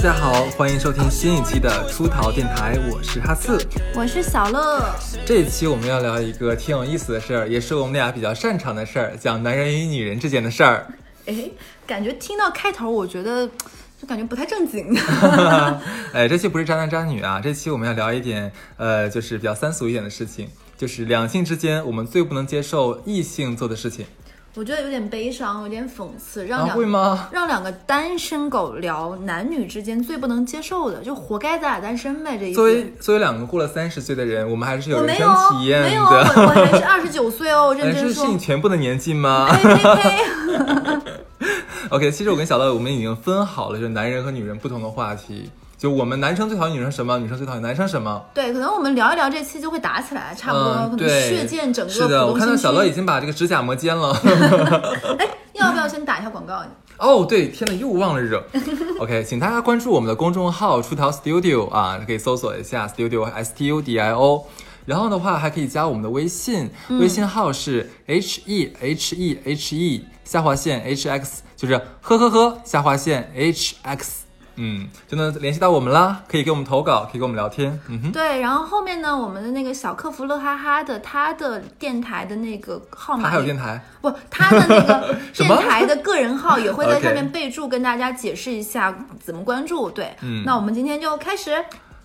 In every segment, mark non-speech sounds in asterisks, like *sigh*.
家好，欢迎收听新一期的出逃电台，我是哈刺，我是小乐。这一期我们要聊一个挺有意思的事儿，也是我们俩比较擅长的事儿，讲男人与女人之间的事儿。哎，感觉听到开头，我觉得就感觉不太正经。*laughs* 哎，这期不是渣男渣女啊，这期我们要聊一点，呃，就是比较三俗一点的事情，就是两性之间我们最不能接受异性做的事情。我觉得有点悲伤，有点讽刺，让啊，两、会吗？让两个单身狗聊男女之间最不能接受的，就活该咱俩单身呗。这一作为作为两个过了三十岁的人，我们还是有我人生体验没有哦，我我的。还是二十九岁哦，认哎，真说是是你。全部的年纪吗？呸呸呸！OK，其实我跟小乐，我们已经分好了，就是男人和女人不同的话题。就我们男生最讨厌女生什么，女生最讨厌男生什么。对，可能我们聊一聊这期就会打起来，差不多，嗯，可能，血溅整个是的，我看到。小乐已经把这个指甲磨尖了。*laughs* 哎，要不要先打一下广告？哦，对，天呐，又忘了惹。*laughs* OK，请大家关注我们的公众号“出逃 Studio” 啊，可以搜索一下 Studio S T U D I O。然后的话，还可以加我们的微信，嗯微信号是 H E H E H E 下划线 H X，就是呵呵呵下划线 H X，嗯，就能联系到我们啦。可以给我们投稿，可以跟我们聊天。嗯哼，对，然后后面呢，我们的那个小客服乐哈哈的，他的电台的那个号码他还有电台。不，他的那个 *laughs* 电台的个人号也会在上面备注，跟大家解释一下怎么关注。对，嗯那我们今天就开始。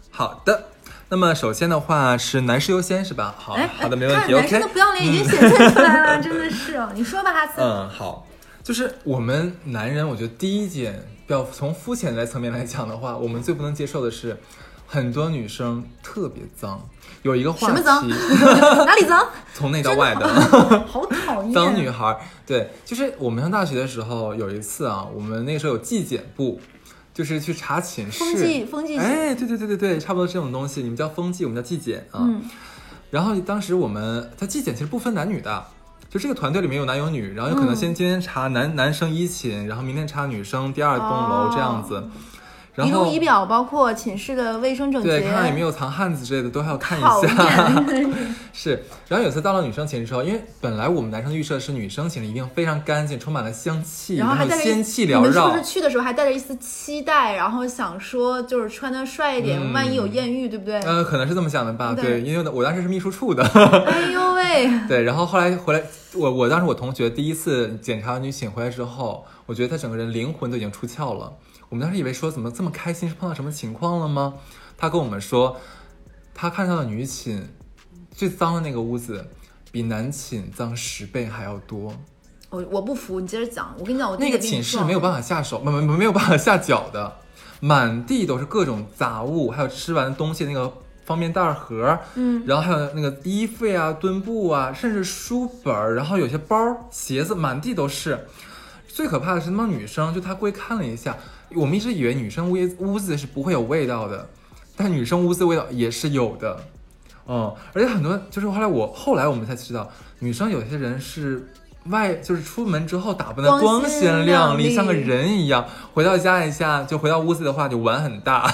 好的，那么首先的话是男士优先是吧？好，哎，好的，没问题。看男生的。不要脸已经显现出来了，*laughs* 真的是哦。你说吧，哈斯。嗯，好，就是我们男人，我觉得第一点，要从肤浅的层面来讲的话，我们最不能接受的是，很多女生特别脏。有一个话题，什么脏哪里脏？*laughs* 从内到外的 *laughs* 好讨厌。脏女孩儿。对，就是我们上大学的时候，有一次啊，我们那个时候有纪检部。就是去查寝室，风纪风纪哎，对对对对对，差不多这种东西，你们叫风纪，我们叫纪检啊。嗯，然后当时我们它纪检其实不分男女的，就这个团队里面有男有女，然后有可能先今天查男、男生一寝，然后明天查女生第二栋楼哦这样子。然仪容仪表包括寝室的卫生整洁，对，看看有没有藏汉子之类的都还要看一讨下。厌。*laughs* 是，然后有次到了女生寝室之后，因为本来我们男生的预设是女生寝室一定非常干净，充满了香气，然后还有带着仙气缭绕你们是不是。去的时候还带着一丝期待，然后想说就是穿的帅一点，嗯万一有艳遇，对不对？呃，可能是这么想的吧，对对，因为我当时是秘书处的，哎呦喂，*laughs* 对，然后后来回来，我我当时我同学第一次检查完女寝回来之后，我觉得他整个人灵魂都已经出窍了。我们当时以为说怎么这么开心，是碰到什么情况了吗？他跟我们说，他看到的女寝最脏的那个屋子，比男寝脏十倍还要多。我我不服，你接着讲。我跟你讲，我那个寝室没有办法下手，没没没有办法下脚的，满地都是各种杂物，还有吃完的东西那个方便袋盒，嗯，然后还有那个衣服呀、墩布啊，甚至书本儿，然后有些包、鞋子，满地都是。最可怕的是，那帮女生就她过去看了一下，我们一直以为女生屋屋子是不会有味道的，但女生屋子味道也是有的，嗯，而且很多就是后来我后来我们才知道，女生有些人是外就是出门之后打扮的光光鲜鲜亮丽，亮丽。像个人一样，回到家一下就回到屋子的话就碗很大，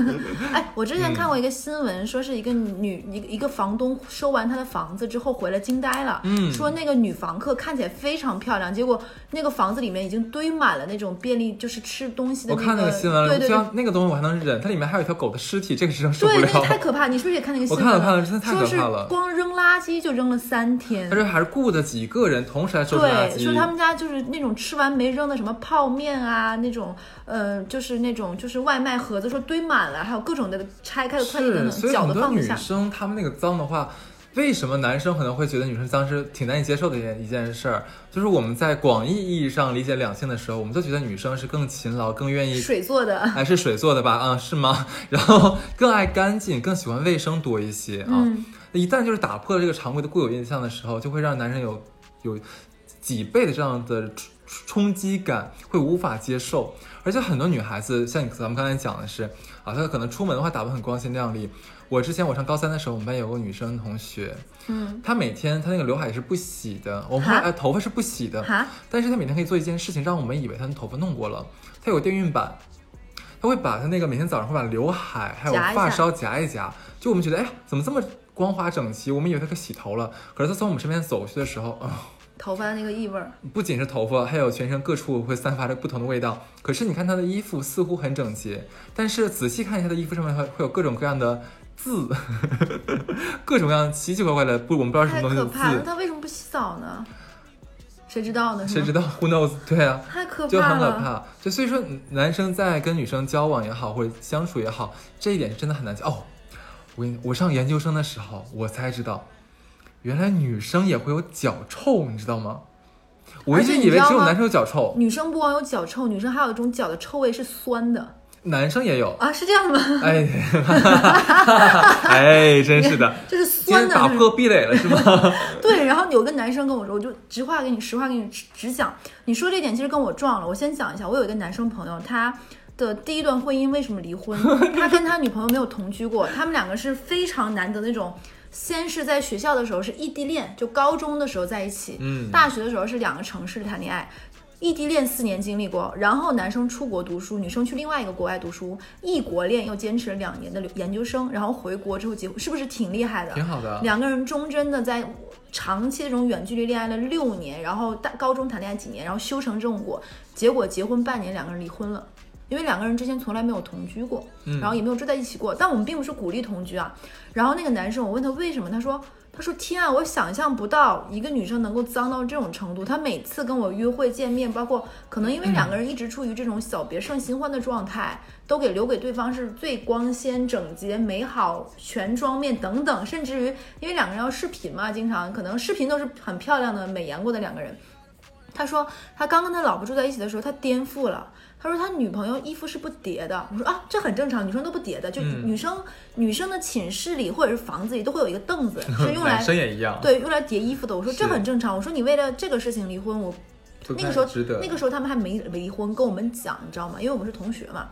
*laughs* 哎，我之前嗯看过一个新闻，说是一个女一个一个房东收完她的房子之后回来惊呆了，嗯说那个女房客看起来非常漂亮，结果那个房子里面已经堆满了那种便利，就是吃东西的我看那个个新闻了，对对对。那个东西我还能忍，它里面还有一条狗的尸体，这个是真受不对，那个太。可怕！你是不是也看那个新我闻看了看了真的太可说是怕了光扔垃圾就扔了三天他。这还是雇的几个人同时来收拾垃对，说他们家就是那种吃完没扔的什么泡面啊，那种呃，就是那种就是外卖盒子，说堆满了，还有各种的拆开的快递等是，等，搅所以很多女的放不下。生她们那个脏的话，为什么男生可能会觉得女生脏是挺难以接受的一件一件事儿？就是我们在广义意义上理解两性的时候，我们都觉得女生是更勤劳、更愿意。水做的，*laughs* 还是水做的吧？嗯，是吗？然后更爱干净，更喜欢卫生多一些啊。嗯一旦就是打破了这个常规的固有印象的时候，就会让男生有有几倍的这样的冲冲击感，会无法接受。而且很多女孩子，像你咱们刚才讲的是啊，她可能出门的话打扮很光鲜亮丽。我之前我上高三的时候，我们班有个女生同学，嗯，她每天她那个刘海是不洗的，我们哎头发是不洗的，哈，但是她每天可以做一件事情，让我们以为她的头发弄过了。她有个电熨板，她会把她那个每天早上会把刘海还有发梢夹一夹，就我们觉得哎呀怎么这么光滑整齐，我们以为她可洗头了，可是她从我们身边走去的时候，啊、*laughs* 头发的那个异味儿。不仅是头发，还有全身各处会散发着不同的味道。可是你看他的衣服似乎很整洁，但是仔细看一下他的衣服上面会会有 *laughs* 各种各样的字，各种各样奇奇怪怪的不我们不知道什么东西的可怕了！他为什么不洗澡呢？谁知道呢？谁知道？Who knows？对啊，太可怕了就很可怕了。就所以说，男生在跟女生交往也好，或者相处也好，这一点是真的很难讲哦。我跟你，我上研究生的时候，我才知道，原来女生也会有脚臭，你知道吗？我一直以为只有男生有脚臭，女生不光有脚臭，女生还有一种脚的臭味是酸的男生也有。啊，是这样吗？哎，*laughs* 哎，真是的，*laughs* 就是酸的，就是打破壁垒了是吗？*laughs* 对，然后有个男生跟我说，我就直话给你，实话给你直直讲。你说这点其实跟我撞了。我先讲一下，我有一个男生朋友，他的第一段婚姻为什么离婚？他跟他女朋友没有同居过，他们两个是非常难得那种。先是在学校的时候是异地恋，就高中的时候在一起，嗯大学的时候是两个城市谈恋爱，异地恋四年经历过，然后男生出国读书，女生去另外一个国外读书，异国恋又坚持了两年的研究生，然后回国之后结婚，是不是挺厉害的？挺好的。两个人忠贞的在长期这种远距离恋爱了六年，然后大高中谈恋爱几年，然后修成正果，结果结婚半年两个人离婚了。因为两个人之前从来没有同居过，嗯然后也没有住在一起过。但我们并不是鼓励同居啊。然后那个男生，我问他为什么，他说：“他说天啊，我想象不到一个女生能够脏到这种程度。他每次跟我约会见面，包括可能因为两个人一直处于这种小别胜新欢的状态，都给留给对方是最光鲜、整洁、美好、全妆面等等，甚至于因为两个人要视频嘛，经常可能视频都是很漂亮的、美颜过的两个人。他说他刚跟他老婆住在一起的时候，他颠覆了。他说他女朋友衣服是不叠的。我说啊，这很正常，女生都不叠的。就嗯女生、女生的寝室里或者是房子里都会有一个凳子，*laughs* 是用来男生也一样，对用来叠衣服的。我说这很正常。我说你为了这个事情离婚，我那个时候。那个时候他们还没离婚，跟我们讲，你知道吗？因为我们是同学嘛。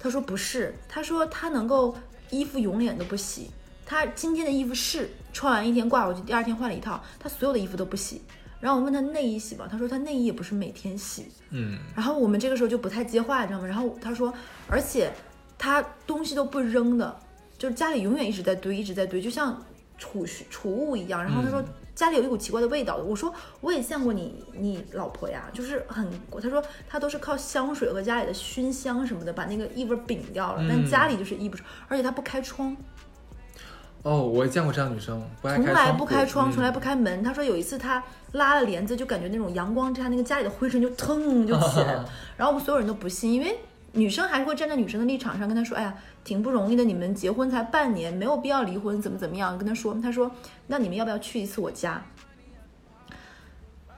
他说不是，他说他能够衣服永远都不洗，他今天的衣服是穿完一天挂回去，第二天换了一套，他所有的衣服都不洗。然后我问他内衣洗吗，他说他内衣也不是每天洗。嗯，然后我们这个时候就不太接话，你知道吗？然后他说，而且他东西都不扔的，就是家里永远一直在堆，一直在堆，就像储蓄储物一样。然后他说。家里有一股奇怪的味道的，我说我也见过你你老婆呀，就是很，他说他都是靠香水和家里的熏香什么的把那个异味摒掉了，但嗯家里就是异不出，而且他不开窗，哦，我也见过这样女生，不爱从来开窗户不开窗，嗯从来不开门。他说有一次他拉了帘子，就感觉那种阳光之下，那个家里的灰尘就腾就起来了。*laughs* 然后我们所有人都不信，因为女生还是会站在女生的立场上跟他说：“哎呀，挺不容易的，你们结婚才半年，没有必要离婚，怎么怎么样。”跟他说，他说：“那你们要不要去一次我家？”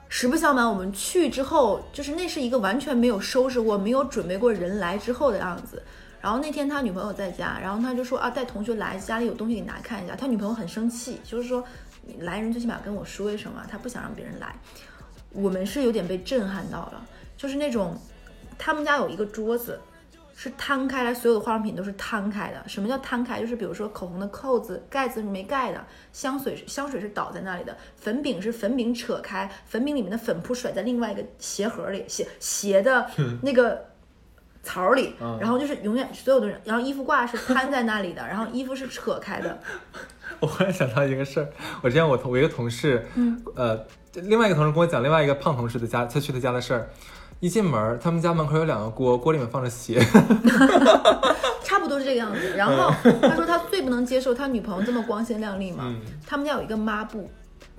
实不相瞒，我们去之后，就是那是一个完全没有收拾过、没有准备过人来之后的样子。然后那天他女朋友在家，然后他就说啊，带同学来，家里有东西给拿看一下。他女朋友很生气，就是说来人最起码跟我说一声啊，他不想让别人来。我们是有点被震撼到了，就是那种他们家有一个桌子。是摊开来，所有的化妆品都是摊开的。什么叫摊开？就是比如说口红的扣子盖子是没盖的，香水香水是倒在那里的，粉饼是粉饼扯开，粉饼里面的粉扑甩在另外一个鞋盒里，鞋鞋的那个槽里，嗯然后就是永远所有的人，然后衣服挂是摊在那里的，然后衣服是扯开的，*laughs* 我忽然想到一个事儿，我之前我同我一个同事，嗯，呃，另外一个同事跟我讲另外一个胖同事的家，他去他家的事儿。一进门，他们家门口有两个锅，锅里面放着鞋。*laughs* 差不多是这个样子。然后他说他最不能接受他女朋友这么光鲜亮丽嘛，嗯他们家有一个抹布，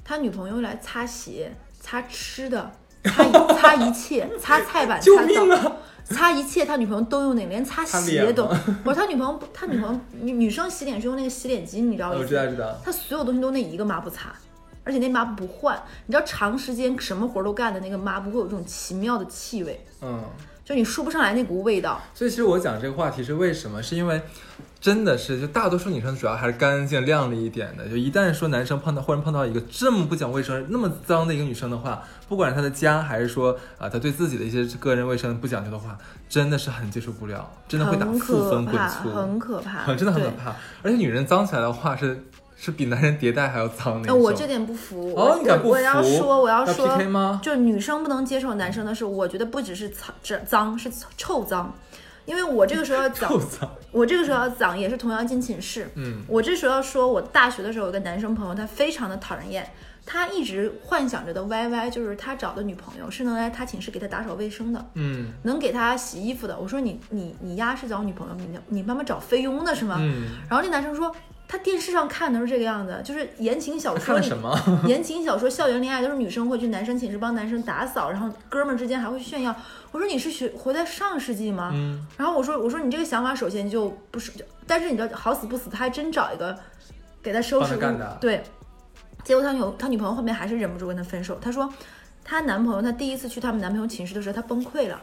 他女朋友用来擦鞋、擦吃的、擦擦一切、擦菜板、*laughs* 救擦灶。擦一切，他女朋友都用那个，连擦擦鞋都脸吗。*laughs* 我说他女朋友，他女朋友女女生洗脸是用那个洗脸巾，你知道吗？我知道知道。他所有东西都那一个抹布擦，而且那抹布不换。你知道长时间什么活都干的那个抹布会有这种奇妙的气味，嗯，就你说不上来那股味道。所以其实我讲这个话题是为什么？是因为真的是就大多数女生主要还是干净靓丽一点的。就一旦说男生碰到忽然碰到一个这么不讲卫生、那么脏的一个女生的话，不管是她的家还是说啊、她对自己的一些个人卫生不讲究的话，真的是很接受不了，真的会打很负，分滚粗，很可怕，*laughs* 很真的很可。怕。而且女人脏起来的话是是比男人迭代还要脏那。我这点不服，哦，我你敢不服？我要说，我要要说？就女生不能接受男生的是，我觉得不只是脏这脏，是臭脏。因为我这个时候要讲。我这个时候要讲也是同样进寝室。嗯，我这时候要说，我大学的时候有个男生朋友，他非常的讨人厌。他一直幻想着的 YY 就是他找的女朋友是能来他寝室给他打扫卫生的，嗯能给他洗衣服的。我说你你你丫是找女朋友，你你妈妈找菲佣的是吗？嗯，然后那男生说，他电视上看的是这个样子，就是言情小说里看什么？*laughs* 言情小说、校园恋爱都是女生会去男生寝室帮男生打扫，然后哥们儿之间还会炫耀。我说你是学活在上世纪吗？嗯，然后我说我说你这个想法首先就不是，但是你知道好死不死，他还真找一个给他收拾帮他干的对，结果他女他女朋友后面还是忍不住跟他分手。他说她男朋友他第一次去他们男朋友寝室的时候，他崩溃了。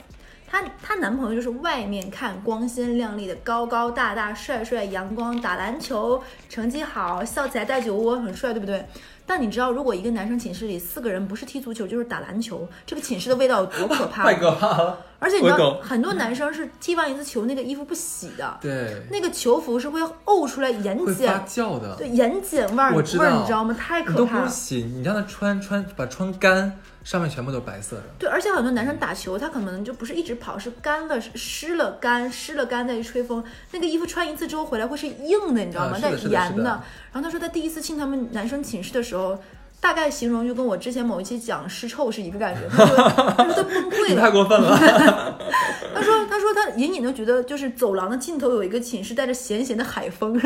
她她男朋友就是外面看光鲜亮丽的，高高大大、帅帅、阳光，打篮球成绩好，笑起来带酒窝，很帅，对不对？但你知道，如果一个男生寝室里四个人不是踢足球就是打篮球，这个寝室的味道有多可怕？太可怕了。而且你知道，很多男生是踢完一次球，那个衣服不洗的，对，那个球服是会沤出来盐会发碱，酵的。对盐碱味儿味儿，道你知道吗？太可怕了。不洗，你让他穿穿把穿干，上面全部都是白色的。对，而且很多男生打球，他可能就不是一直跑，是干了湿了干，湿了干再一吹风，那个衣服穿一次之后回来会是硬的，你知道吗？带啊是的是的然后他说他第一次进他们男生寝室的时候。大概形容就跟我之前某一期讲尸臭是一个感觉，他说 *laughs* 他说他崩溃了，太过分了。*laughs* 他说他说他隐隐的觉得就是走廊的尽头有一个寝室带着咸咸的海风，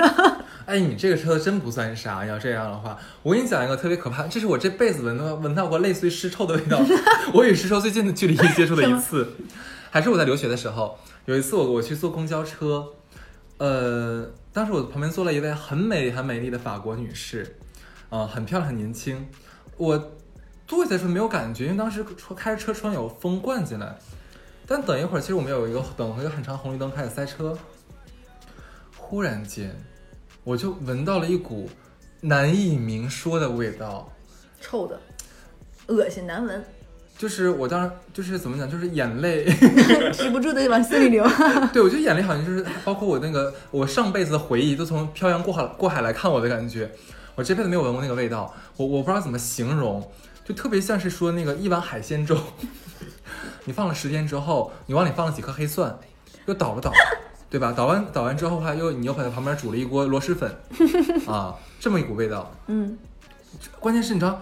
哎，你这个车真不算啥。要这样的话，我给你讲一个特别可怕，这是我这辈子闻到闻到过类似于尸臭的味道。*laughs* 我与尸臭最近的距离接触的一次，还是我在留学的时候。有一次我我去坐公交车，呃，当时我旁边坐了一位很美很美丽的法国女士，呃，很漂亮很年轻。我坐下的时候没有感觉，因为当时开着车窗有风灌进来。但等一会儿，其实我们有一个等一个很长红绿灯开始塞车，忽然间我就闻到了一股难以明说的味道，臭的，恶心难闻，就是我当时就是怎么讲，就是眼泪，*laughs* 止不住的往心里流。*laughs* 对我觉得眼泪好像就是包括我那个我上辈子的回忆都从漂洋过海过海来看我的感觉，我这辈子没有闻过那个味道，我我不知道怎么形容，就特别像是说那个一碗海鲜粥，*laughs* 你放了十天之后，你往里放了几颗黑蒜，又倒了倒，对吧？倒完倒完之后的话，又你又把它旁边煮了一锅螺蛳粉，啊，这么一股味道。嗯，关键是你知道，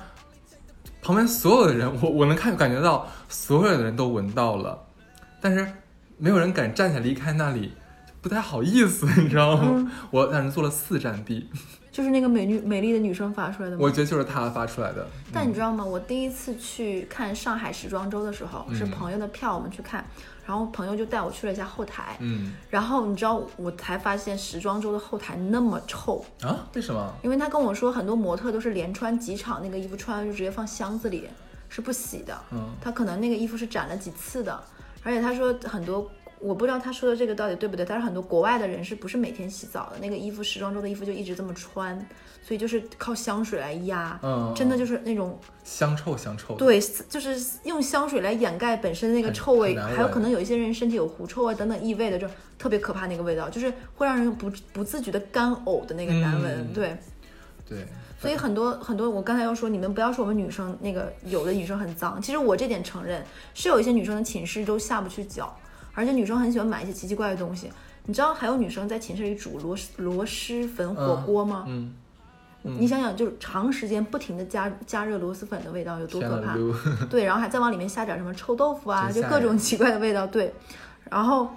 旁边所有的人，我我能看感觉到所有的人都闻到了，但是没有人敢站起来离开那里，不太好意思，你知道吗？嗯我让人坐了四站地，就是那个美女美丽的女生发出来的吗？我觉得就是她发出来的。但你知道吗？我第一次去看上海时装周的时候，是嗯朋友的票，我们去看，然后朋友就带我去了一下后台，嗯然后你知道，我才发现时装周的后台那么臭，啊，为什么？因为他跟我说很多模特都是连穿几场那个衣服，穿完就直接放箱子里，是不洗的。嗯他可能那个衣服是展了几次的，而且他说很多，我不知道他说的这个到底对不对，但是很多国外的人是不是每天洗澡的？那个衣服时装周的衣服就一直这么穿，所以就是靠香水来压，嗯，真的就是那种香臭香臭。对，就是用香水来掩盖本身那个臭味，还有可能有一些人身体有狐臭啊等等异味的，就特别可怕那个味道，就是会让人不不自觉的干呕的那个难闻。嗯对，对，所以很多很多，我刚才要说，你们不要说我们女生那个有的女生很脏，其实我这点承认，是有一些女生的寝室都下不去脚，而且女生很喜欢买一些奇奇怪怪的东西。你知道还有女生在寝室里煮螺蛳螺蛳粉火锅吗？嗯，嗯你想想，就是长时间不停的加加热螺蛳粉的味道有多可怕？对，然后还再往里面下点什么臭豆腐啊，就各种奇怪的味道。对，然后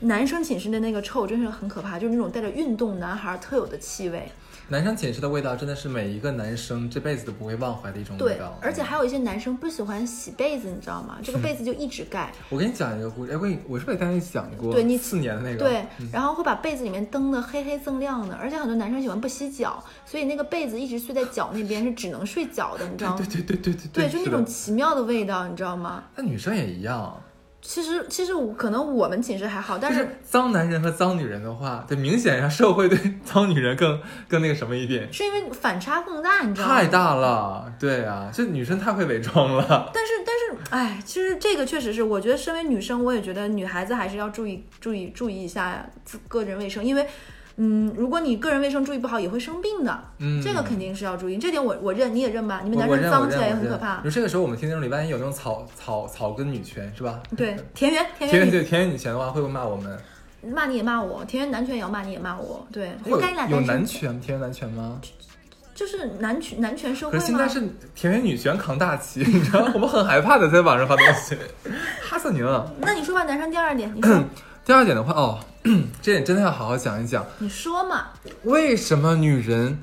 男生寝室的那个臭真是很可怕，就是那种带着运动男孩特有的气味。男生寝室的味道真的是每一个男生这辈子都不会忘怀的一种味道对道。，而且还有一些男生不喜欢洗被子，你知道吗？这个被子就一直盖。*laughs* 我跟你讲一个故事，哎，我我是不是也跟你讲过？对你四年的那个。对，然后会把被子里面蹬得黑黑锃亮的，而且很多男生喜欢不洗脚，所以那个被子一直睡在脚那边，是只能睡脚的，你知道吗？对对对对对对，就那种奇妙的味道，你知道吗？那女生也一样，其实其实我可能我们寝室还好，但是是脏男人和脏女人的话，对，明显让社会对脏女人更更那个什么一点，是因为反差更大，你知道吗？太大了。对啊，这女生太会伪装了。但是但是，哎，其实这个确实是，我觉得身为女生，我也觉得女孩子还是要注意注意注意一下自个人卫生，因为，嗯，如果你个人卫生注意不好，也会生病的，嗯，这个肯定是要注意。这点我我认，你也认吧？你们男生脏起来也很可怕。就这个时候，我们听众里万一有那种草草草根女权是吧？对，*laughs* 田园田田园对田园女权的话，会不会骂我们？骂你也骂我，田园男权也要骂你也骂我，对，活有该你俩有男，权，田园男权吗？就是男权男权社会嘛可是现在。是田园女权扛大旗，*laughs* 你知道吗，我们很害怕的在网上发东西，*laughs* 哈瑟你了。那你说吧，男生第二点，你说 *coughs* 第二点的话，哦，*clears throat* 这点真的要好好讲一讲，你说嘛，为什么女人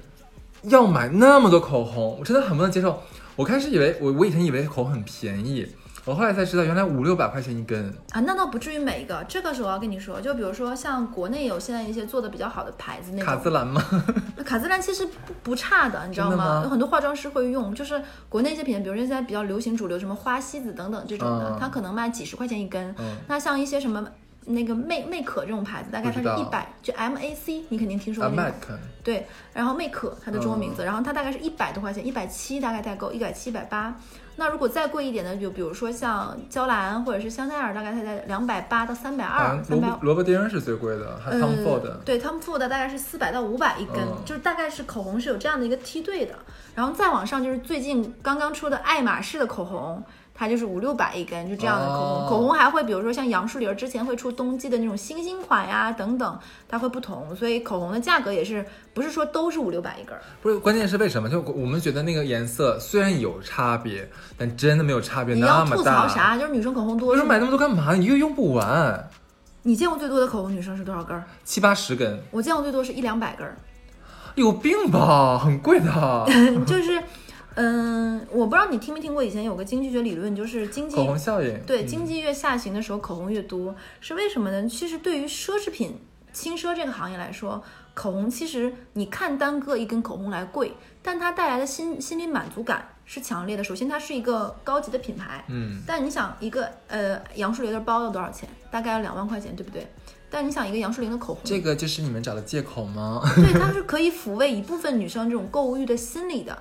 要买那么多口红？我真的很不能接受。我开始以为我我以前以为口红很便宜，我后来才知道原来五六百块钱一根。啊，那倒不至于每一个。这个是我要跟你说，就比如说像国内有现在一些做的比较好的牌子那种，卡姿兰吗？*laughs* 卡姿兰其实不不差的，你知道吗有很多化妆师会用，就是国内一些品牌，比如说现在比较流行主流什么花西子等等这种的，嗯它可能卖几十块钱一根。嗯那像一些什么那个魅魅可这种牌子，大概它是一百，就 M A C，你肯定听说啊过那个。，MAC，对，然后魅可它的中文名字，嗯然后它大概是一百多块钱，一百七大概代购，一百七、一百八。那如果再贵一点的，就比如说像娇兰或者是香奈儿，大概它在两百八到三百二、三萝卜丁是最贵的，还有 Tom Ford 的。对，Tom Ford 大概是四百到五百一根，嗯就是大概是口红是有这样的一个梯队的，然后再往上就是最近刚刚出的爱马仕的口红，它就是五六百一根，就这样的口红。哦口红还会比如说像杨树林儿之前会出冬季的那种星星款呀等等，它会不同，所以口红的价格也是不是说都是五六百一根儿。不是，关键是为什么？就我们觉得那个颜色虽然有差别，但真的没有差别你要吐。槽啥？就是女生口红多是吗为什么买那么多干嘛？你又用不完，你见过最多的口红女生是多少根儿？七八十根，我见过最多是一两百根儿。有病吧？很贵的。*laughs* 就是，嗯，我不知道你听没听过，以前有个经济学理论，就是经济口红效应，对，嗯经济越下行的时候，口红越多，是为什么呢？其实对于奢侈品、轻奢这个行业来说，口红其实你看单个一根口红来贵，但它带来的心心理满足感是强烈的。首先，它是一个高级的品牌，嗯，但你想一个呃杨树林的包要多少钱？大概要两万块钱，对不对？但你想一个杨树林的口红，这个就是你们找的借口吗？对，它是可以抚慰一部分女生这种购物欲的心理的。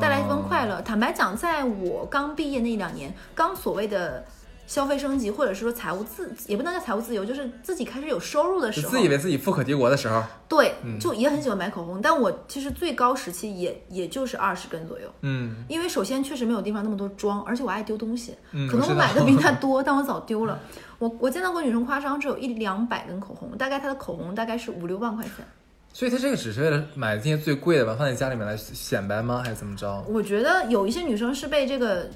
带来一份快乐。坦白讲，在我刚毕业那一两年，刚所谓的消费升级，或者是说财务自，也不能叫财务自由，就是自己开始有收入的时候，就自以为自己富可敌国的时候，对，嗯就也很喜欢买口红。但我其实最高时期也也就是二十根左右，嗯因为首先确实没有地方那么多装，而且我爱丢东西，嗯，可能我买的比他 *laughs* 多，但我早丢了。我我见到过女生夸张，只有一两百根口红，大概她的口红大概是五六万块钱。所以他这个只是为了买这些最贵的吧，放在家里面来显摆吗？还是怎么着？我觉得有一些女生是被这个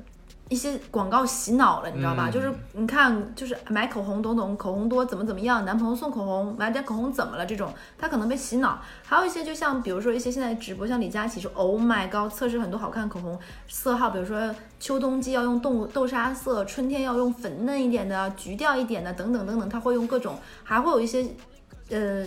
一些广告洗脑了，你知道吧？嗯就是你看，就是买口红，懂懂口红多怎么怎么样，男朋友送口红，买点口红怎么了？这种她可能被洗脑。还有一些就像比如说一些现在直播，像李佳琦说 Oh my god，测试很多好看口红色号，比如说秋冬季要用豆豆沙色，春天要用粉嫩一点的、橘调一点的等等等等，他会用各种，还会有一些呃。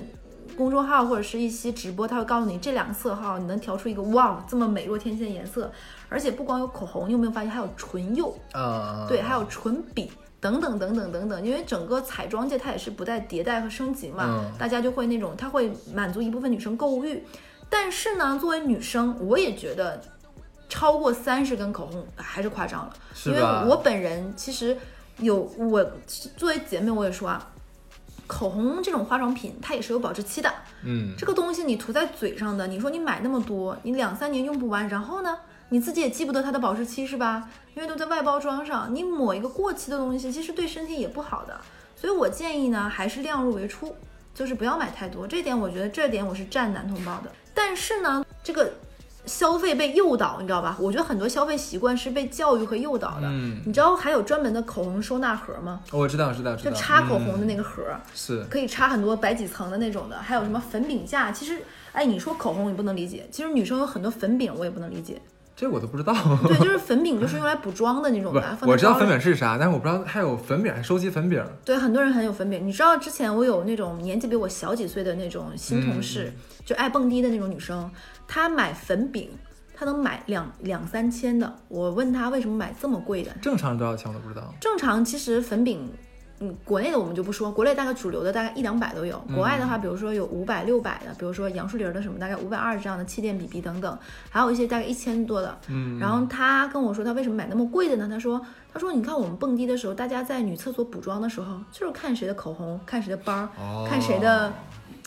公众号或者是一些直播，他会告诉你这两个色号你能调出一个哇这么美若天仙的颜色，而且不光有口红，你有没有发现还有唇釉？啊，对，还有唇笔等等等等等等，因为整个彩妆界它也是不断迭代和升级嘛，嗯大家就会那种它会满足一部分女生购物欲，但是呢，作为女生，我也觉得超过三十根口红还是夸张了，因为？我本人其实有我作为姐妹，我也说啊。口红这种化妆品，它也是有保质期的。嗯，这个东西你涂在嘴上的，你说你买那么多，你两三年用不完，然后呢，你自己也记不得它的保质期是吧？因为都在外包装上，你抹一个过期的东西，其实对身体也不好的。所以我建议呢，还是量入为出，就是不要买太多。这点我觉得这点我是站男同胞的。但是呢，这个消费被诱导，你知道吧？我觉得很多消费习惯是被教育和诱导的。嗯，你知道还有专门的口红收纳盒吗？我知道，知道，知就。插口红的那个、个盒。是可以插很多百几层的那种的，还有什么粉饼架。其实，哎，你说口红你不能理解，其实女生有很多粉饼，我也不能理解。这我都不知道。对，就是 *laughs* 粉饼，就是用来补妆的那种不的。我知道粉饼是啥，但是我不知道还有粉饼，还收集粉饼。对，很多人很有粉饼。你知道之前我有那种年纪比我小几岁的那种新同事，就爱蹦迪的那种女生，她买粉饼，他能买两两三千的。我问他为什么买这么贵的，正常多少钱我都不知道。正常其实粉饼，嗯，国内的我们就不说，国内大概主流的大概一两百都有，国外的话，比如说有五百、六百的，比如说杨树林的什么，大概五百二这样的气垫 BB 等等，还有一些大概一千多的。嗯，然后他跟我说，他为什么买那么贵的呢？他说，他说你看我们蹦迪的时候，大家在女厕所补妆的时候，就是看谁的口红，看谁的包，哦看谁的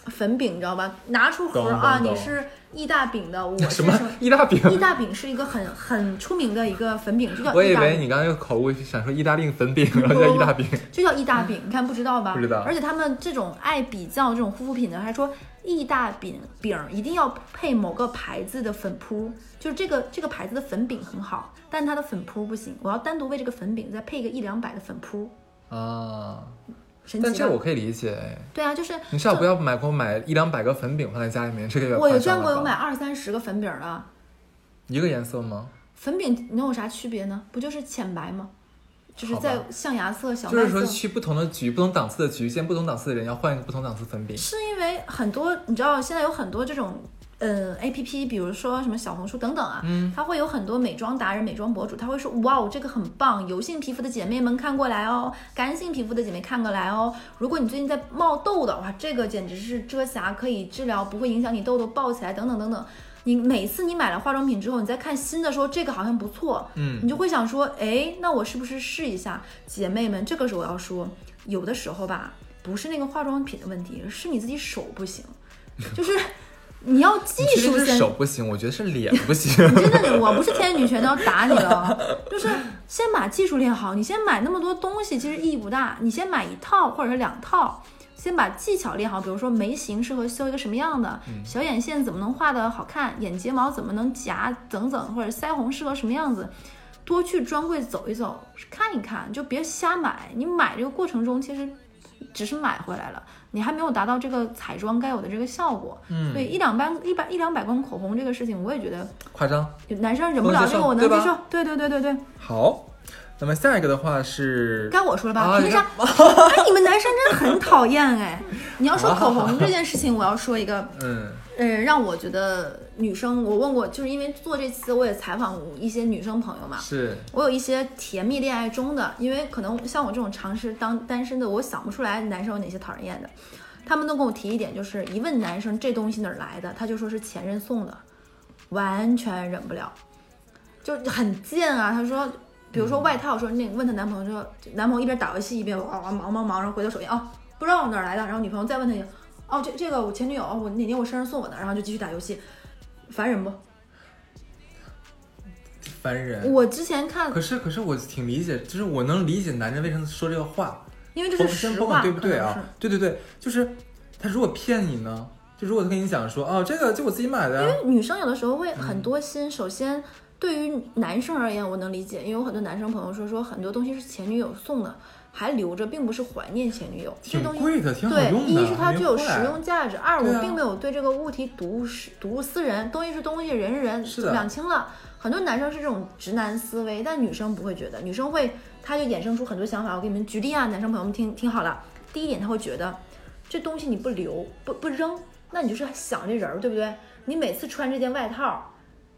粉饼，你知道吧？拿出盒懂啊，懂懂你是意大饼的，*laughs* 我是什么意大饼？意大饼是一个很很出名的一个粉饼，就叫我以。为你刚才又口误，想说意大利粉饼，然后叫意大饼。就叫意大饼，你看不知道吧？不知道而且他们这种爱比较这种护肤品的，还说意大饼饼一定要配某个牌子的粉扑，就是这个这个牌子的粉饼很好，但它的粉扑不行，我要单独为这个粉饼再配一个一两百的粉扑，啊，神奇？但这个我可以理解。哎对啊，就是你至少不要买给我买一两百个粉饼放在家里面，这个我有见过有买二三十个粉饼的，一个颜色吗？粉饼能有啥区别呢？不就是浅白吗？就是在象牙色、小就是说。去不同的局、不同档次的局，见不同档次的人要换一个不同档次粉饼。是因为很多你知道现在有很多这种呃 A P P，比如说什么小红书等等啊，嗯，它会有很多美妆达人、美妆博主，他会说哇哦这个很棒，油性皮肤的姐妹们看过来哦，干性皮肤的姐妹看过来哦。如果你最近在冒痘的，话，这个简直是遮瑕，可以治疗，不会影响你痘痘爆起来等等等等。你每次你买了化妆品之后，你再看新的时候这个好像不错，嗯你就会想说，哎，那我是不是试一下？姐妹们，这个时候我要说，有的时候吧，不是那个化妆品的问题，是你自己手不行，就是你要技术先。手不行，我觉得是脸 *laughs* 不行。真的，我不是天女拳都要打你了，*laughs* 就是先把技术练好。你先买那么多东西，其实意义不大。你先买一套或者是两套，先把技巧练好。比如说眉形适合修一个什么样的，小眼线怎么能画的好看，眼睫毛怎么能夹等等，或者腮红适合什么样子，多去专柜走一走，看一看，就别瞎买。你买这个过程中，其实只是买回来了，你还没有达到这个彩妆该有的这个效果。嗯所以一两百一百一两百罐口红这个事情，我也觉得。夸张。男生忍不了这个，我能接受。对对对对对，好，那么下一个的话是该我说了吧？啊凭啥？*laughs* 哎，你们男生真的很讨厌哎！你要说口红这件事情，我要说一个，嗯呃，让我觉得女生，我问过，就是因为做这次，我也采访一些女生朋友嘛，是我有一些甜蜜恋爱中的，因为可能像我这种尝试当单身的，我想不出来男生有哪些讨人厌的。他们都跟我提一点，就是一问男生这东西哪儿来的，他就说是前任送的，完全忍不了，就很贱啊。他说，比如说外套，说那问她男朋友说，男朋友一边打游戏一边哇哇忙忙忙，然后回到手机哦，不知道哪儿来的，然后女朋友再问他一句，哦这这个我前女友，我哪年我生日送我的，然后就继续打游戏，烦人不？烦人。我之前看，可是可是我挺理解，就是我能理解男人为什么说这个话，因为这是实话，对不对啊？对对对，就是他如果骗你呢？就如果他跟你讲说，哦，这个就我自己买的因为女生有的时候会嗯很多心。首先，对于男生而言，我能理解，因为有很多男生朋友说说很多东西是前女友送的，还留着，并不是怀念前女友。这东西贵的，挺好对，用的。一是它具有实用价值，二我并没有对这个物体睹物是睹物思人，东西是东西，人是人，是两清了。很多男生是这种直男思维，但女生不会觉得，女生会，她就衍生出很多想法。我给你们举例啊，男生朋友们听听好了。第一点，他会觉得这东西你不留不不扔，那你就是想这人儿，对不对？你每次穿这件外套，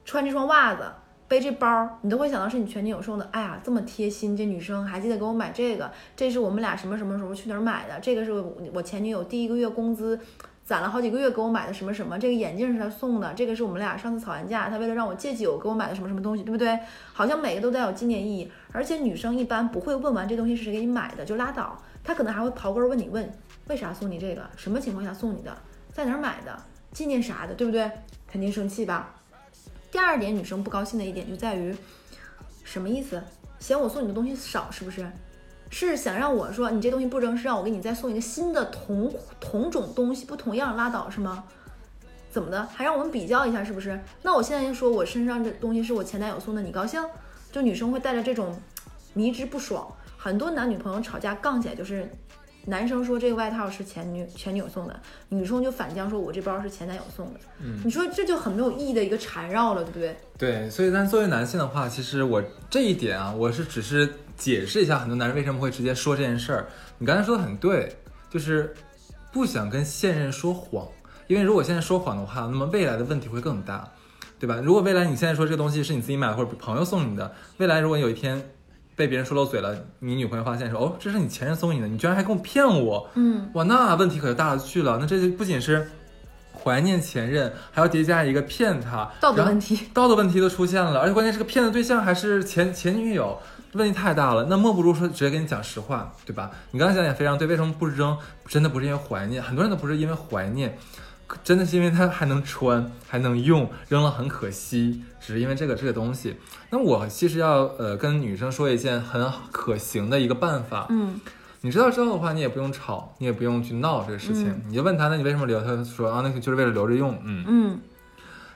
穿这双袜子，背这包，你都会想到是你前女友送的。哎呀，这么贴心，这女生还记得给我买这个，这是我们俩什么什么时候去哪儿买的，这个是我前女友第一个月工资。攒了好几个月给我买的什么什么，这个眼镜是他送的，这个是我们俩上次吵完架，他为了让我戒酒给我买的什么什么东西，对不对？好像每个都带有纪念意义，而且女生一般不会问完这东西是谁给你买的就拉倒，她可能还会刨根问你问为啥送你这个，什么情况下送你的，在哪儿买的，纪念啥的，对不对？肯定生气吧。第二点，女生不高兴的一点就在于，什么意思？嫌我送你的东西少是不是？是想让我说你这东西不扔，是让我给你再送一个新的同同种东西不同样拉倒是吗？怎么的？还让我们比较一下是不是？那我现在就说我身上这东西是我前男友送的，你高兴？就女生会带着这种迷之不爽，很多男女朋友吵架杠起来就是。男生说这个外套是前女前女友送的，女生就反将说我这包是前男友送的。嗯你说这就很没有意义的一个缠绕了，对不对？对，所以但作为男性的话，其实我这一点啊，我是只是解释一下很多男人为什么会直接说这件事儿。你刚才说的很对，就是不想跟现任说谎，因为如果现在说谎的话，那么未来的问题会更大，对吧？如果未来你现在说这个东西是你自己买的或者朋友送你的，未来如果有一天被别人说漏嘴了，你女朋友发现说哦，这是你前任送你的，你居然还跟我骗我，嗯，哇，那问题可就大了去了。那这就不仅是怀念前任，还要叠加一个骗他，道德问题。道德问题都出现了，而且关键是个骗的对象还是前前女友，问题太大了。那莫不如说直接跟你讲实话，对吧？你刚才讲也非常对，为什么不扔？真的不是因为怀念，很多人都不是因为怀念，真的是因为它还能穿，还能用，扔了很可惜，只是因为这个这个东西。那我其实要呃跟女生说一件很可行的一个办法，嗯你知道之后的话，你也不用吵，你也不用去闹这个事情，嗯你就问他，那你为什么留？他说啊，那个就是为了留着用，嗯。嗯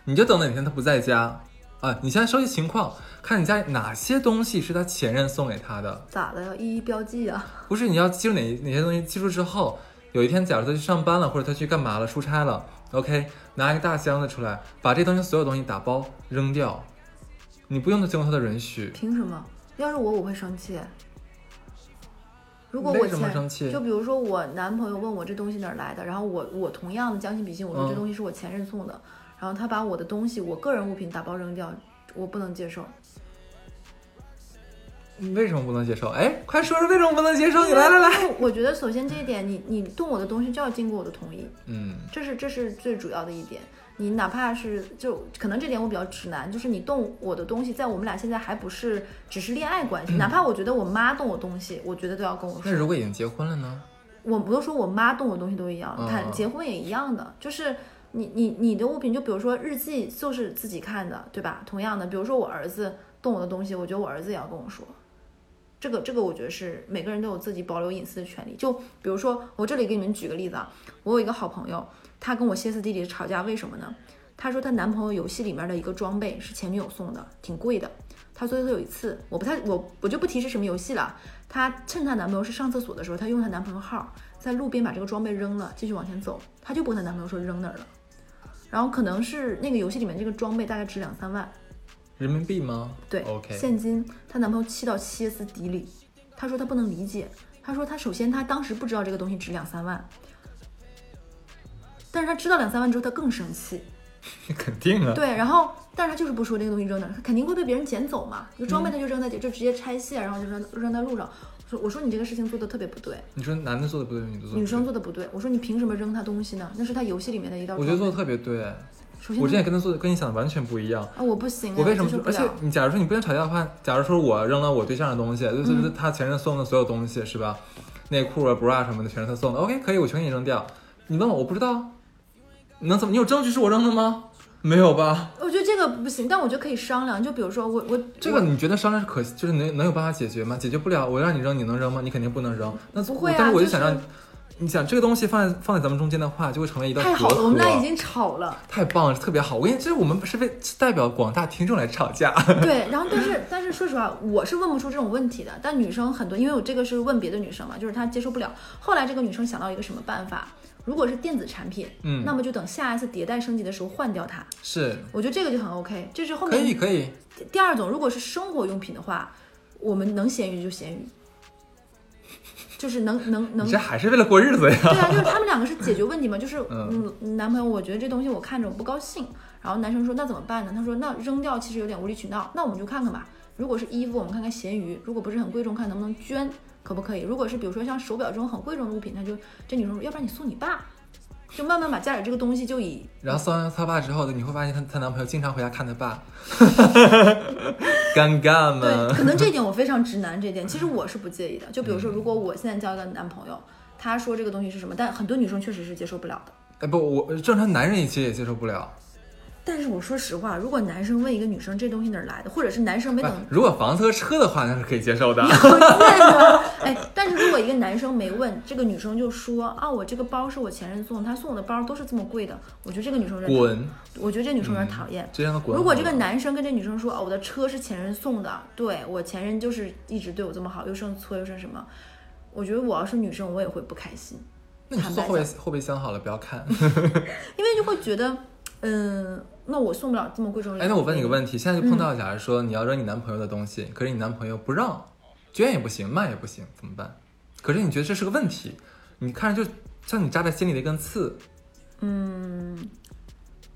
你就等哪天他不在家，啊，你现在收集情况，看你家哪些东西是他前任送给他的，咋的要一一标记啊？不是你要记住哪哪些东西，记住之后，有一天假如他去上班了，或者他去干嘛了，出差了，OK，拿一个大箱子出来，把这东西所有东西打包扔掉，你不用经过他的允许，凭什么？要是我，我会生气。如果我为什么前生气就比如说我男朋友问我这东西哪儿来的，然后我我同样的将心比心，我说嗯这东西是我前任送的，然后他把我的东西，我个人物品打包扔掉，我不能接受。你为什么不能接受？哎，快说说为什么不能接受？你来来来，我觉得首先这一点，你你动我的东西就要经过我的同意，嗯，这是这是最主要的一点。你哪怕是就可能这点我比较直男，就是你动我的东西，在我们俩现在还不是只是恋爱关系，哪怕我觉得我妈动我东西，我觉得都要跟我说。那如果已经结婚了呢？我不是说我妈动我东西都一样，嗯谈结婚也一样的，就是你你你的物品，就比如说日记就是自己看的，对吧？同样的，比如说我儿子动我的东西，我觉得我儿子也要跟我说。这个这个我觉得是每个人都有自己保留隐私的权利。就比如说我这里给你们举个例子啊，我有一个好朋友，她跟我歇斯底里地吵架，为什么呢？她说她男朋友游戏里面的一个装备是前女友送的，挺贵的。她说她有一次，我不太我我就不提是什么游戏了。她趁她男朋友是上厕所的时候，她用她男朋友号在路边把这个装备扔了，继续往前走。她就不跟她男朋友说扔哪儿了。然后可能是那个游戏里面这个装备大概值两三万，人民币吗？对 OK 现金。她男朋友气到歇斯底里，她说她不能理解，她说她首先她当时不知道这个东西值两三万，但是她知道两三万之后，她更生气。*laughs* 肯定啊，对，然后但是她就是不说这个东西扔哪儿，她肯定会被别人捡走嘛。就装备她就扔在就直接拆卸，然后就扔扔在路上。说我说你这个事情做的特别不对，你说男的做的不对，女的做的不对女生做的不对。我说你凭什么扔她东西呢？那是她游戏里面的一道。我觉得做的特别对。首先我之前跟他做的跟你想的完全不一样。啊，我不行啊，我为什么？而且你假如说你不想吵架的话，假如说我扔了我对象的东西，就就是嗯他前任送的所有东西是吧？内裤啊、bra 什么的全是他送的，OK 可以，我全给你扔掉。你问我，我不知道，你能怎么？你有证据是我扔的吗？没有吧？我觉得这个不行，但我觉得可以商量。就比如说我我这个你觉得商量是可，就是能能有办法解决吗？解决不了，我让你扔，你能扔吗？你肯定不能扔。那不会啊但是我就就是想让你，你想这个东西放在放在咱们中间的话，就会成为一道隔太好了，我们俩已经吵了。太棒了，特别好。我跟你，这是我们是为代表广大听众来吵架。对，然后但是但是说实话，我是问不出这种问题的。但女生很多，因为我这个是问别的女生嘛，就是她接受不了。后来这个女生想到一个什么办法？如果是电子产品，嗯那么就等下一次迭代升级的时候换掉它。是，我觉得这个就很 OK。这是后面可以面可以。第二种，如果是生活用品的话，我们能咸鱼就咸鱼，就是能能能你这还是为了过日子呀？对啊，就是他们两个是解决问题嘛，就是嗯嗯，男朋友我觉得这东西我看着我不高兴，然后男生说那怎么办呢？他说那扔掉其实有点无理取闹，那我们就看看吧。如果是衣服，我们看看闲鱼；如果不是很贵重，看能不能捐，可不可以？如果是比如说像手表这种很贵重的物品，他就这女生说，要不然你送你爸，就慢慢把家里这个东西就以然后送完他爸之后，你会发现她她男朋友经常回家看他爸，*laughs* 尴尬吗对，吗？可能这一点我非常直男，这一点其实我是不介意的。就比如说，如果我现在交一个男朋友，他说这个东西是什么，但很多女生确实是接受不了的。哎不，我正常男人其实也接受不了。但是我说实话，如果男生问一个女生这东西哪儿来的，或者是男生没不等如果房子和车的话，那是可以接受 *laughs* 的。哎，但是如果一个男生没问，这个女生就说啊，我这个包是我前任送的，他送我的包都是这么贵的，我觉得这个女生滚！我觉得这女生有点讨厌。这样的滚。如果这个男生跟这女生说，哦，我的车是前任送的，对我前任就是一直对我这么好，又剩搓又剩什么，我觉得我要是女生，我也会不开心，那你坐后备后备箱好了，不要看。*laughs* 因为就会觉得，嗯，那我送不了这么贵重的。哎，那我问你个问题，现在就碰嗯到，假如说你要扔你男朋友的东西，可是你男朋友不让，捐也不行，卖也不行，怎么办？可是你觉得这是个问题，你看着就像你扎在心里的一根刺。嗯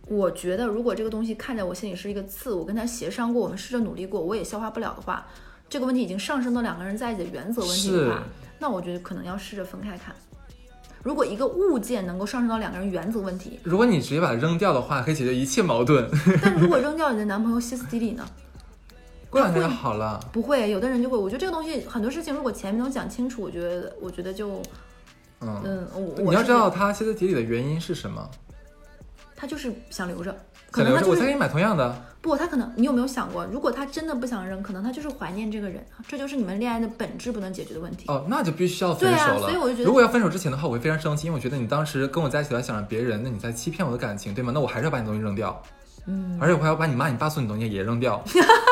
我觉得，如果这个东西看在我心里是一个刺，我跟他协商过，我们试着努力过，我也消化不了的话，这个问题已经上升到两个人在一起的原则问题的话，那我觉得可能要试着分开看。如果一个物件能够上升到两个人原则问题，如果你直接把它扔掉的话，可以解决一切矛盾。*laughs* 但如果扔掉你的男朋友歇斯底里呢？*laughs* 过两天就好了。不会，有的人就会。我觉得这个东西很多事情，如果前面能讲清楚，我觉得，我觉得就，嗯，嗯，我你要知道他歇斯底里的原因是什么？他就是想留着，可能他就是我才给你买同样的。不，他可能你有没有想过，如果他真的不想扔，可能他就是怀念这个人，这就是你们恋爱的本质不能解决的问题。哦，那就必须要分对啊手了。所以我就觉得如果要分手之前的话，我会非常生气，因为我觉得你当时跟我在一起还想着别人，那你在欺骗我的感情，对吗？那我还是要把你东西扔掉，嗯，而且我还要把你妈、你爸送你的东西也扔掉，*laughs*